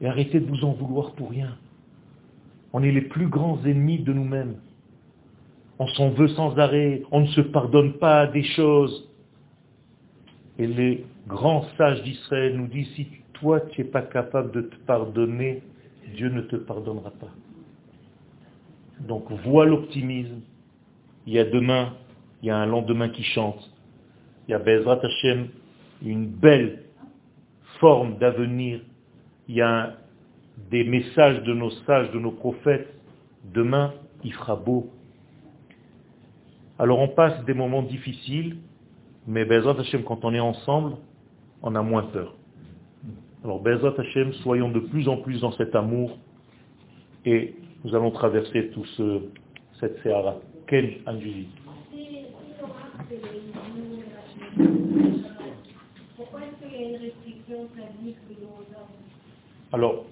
et arrêtez de vous en vouloir pour rien. On est les plus grands ennemis de nous-mêmes. On s'en veut sans arrêt, on ne se pardonne pas des choses. Et les grands sages d'Israël nous disent, si toi tu n'es pas capable de te pardonner, Dieu ne te pardonnera pas. Donc vois l'optimisme. Il y a demain, il y a un lendemain qui chante. Il y a Bezrat Hashem, une belle forme d'avenir. Il y a des messages de nos sages, de nos prophètes. Demain, il fera beau. Alors on passe des moments difficiles, mais Bezrat Hashem, quand on est ensemble, on a moins peur. Alors Bezrat Hashem, soyons de plus en plus dans cet amour et nous allons traverser tout ce, cette Sehara. Quel Anjuli Pourquoi est-ce qu'il y a une restriction sadique de nos hommes Alors,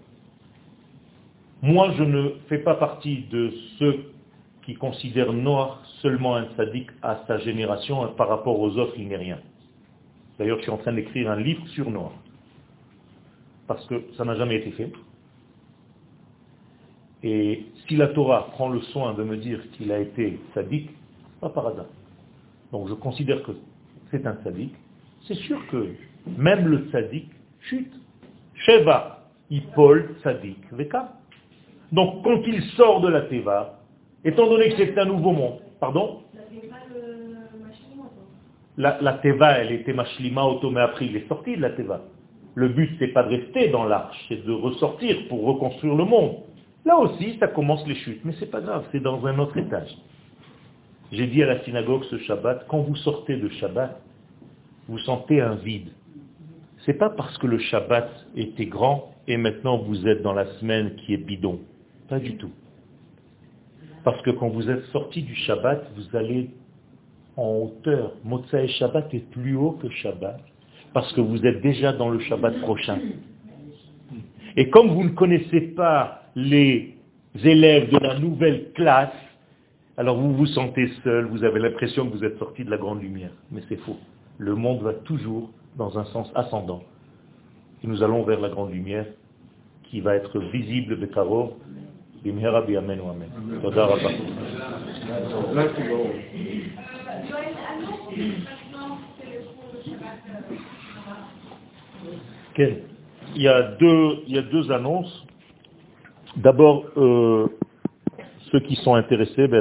moi je ne fais pas partie de ceux qui considèrent Noir seulement un sadique à sa génération par rapport aux autres, il n'est rien. D'ailleurs, je suis en train d'écrire un livre sur Noir. Parce que ça n'a jamais été fait. Et si la Torah prend le soin de me dire qu'il a été sadique, pas par hasard. Donc je considère que c'est un sadique. C'est sûr que même le sadique chute. Sheva, Ipol, sadique, Veka. Donc quand il sort de la Teva, étant donné que c'est un nouveau monde, pardon la, la Teva, elle était Mashlima mais après il est sorti de la Teva. Le but, c'est pas de rester dans l'arche, c'est de ressortir pour reconstruire le monde. Là aussi, ça commence les chutes, mais c'est pas grave, c'est dans un autre étage. J'ai dit à la synagogue ce Shabbat, quand vous sortez de Shabbat, vous sentez un vide. C'est pas parce que le Shabbat était grand et maintenant vous êtes dans la semaine qui est bidon. Pas du tout. Parce que quand vous êtes sorti du Shabbat, vous allez en hauteur. Motsai Shabbat est plus haut que Shabbat parce que vous êtes déjà dans le Shabbat prochain. Et comme vous ne connaissez pas les élèves de la nouvelle classe, alors vous vous sentez seul, vous avez l'impression que vous êtes sorti de la grande lumière. Mais c'est faux. Le monde va toujours dans un sens ascendant. Et nous allons vers la grande lumière qui va être visible de Karov. Y a deux, il y a deux annonces. D'abord, euh, ceux qui sont intéressés, ben,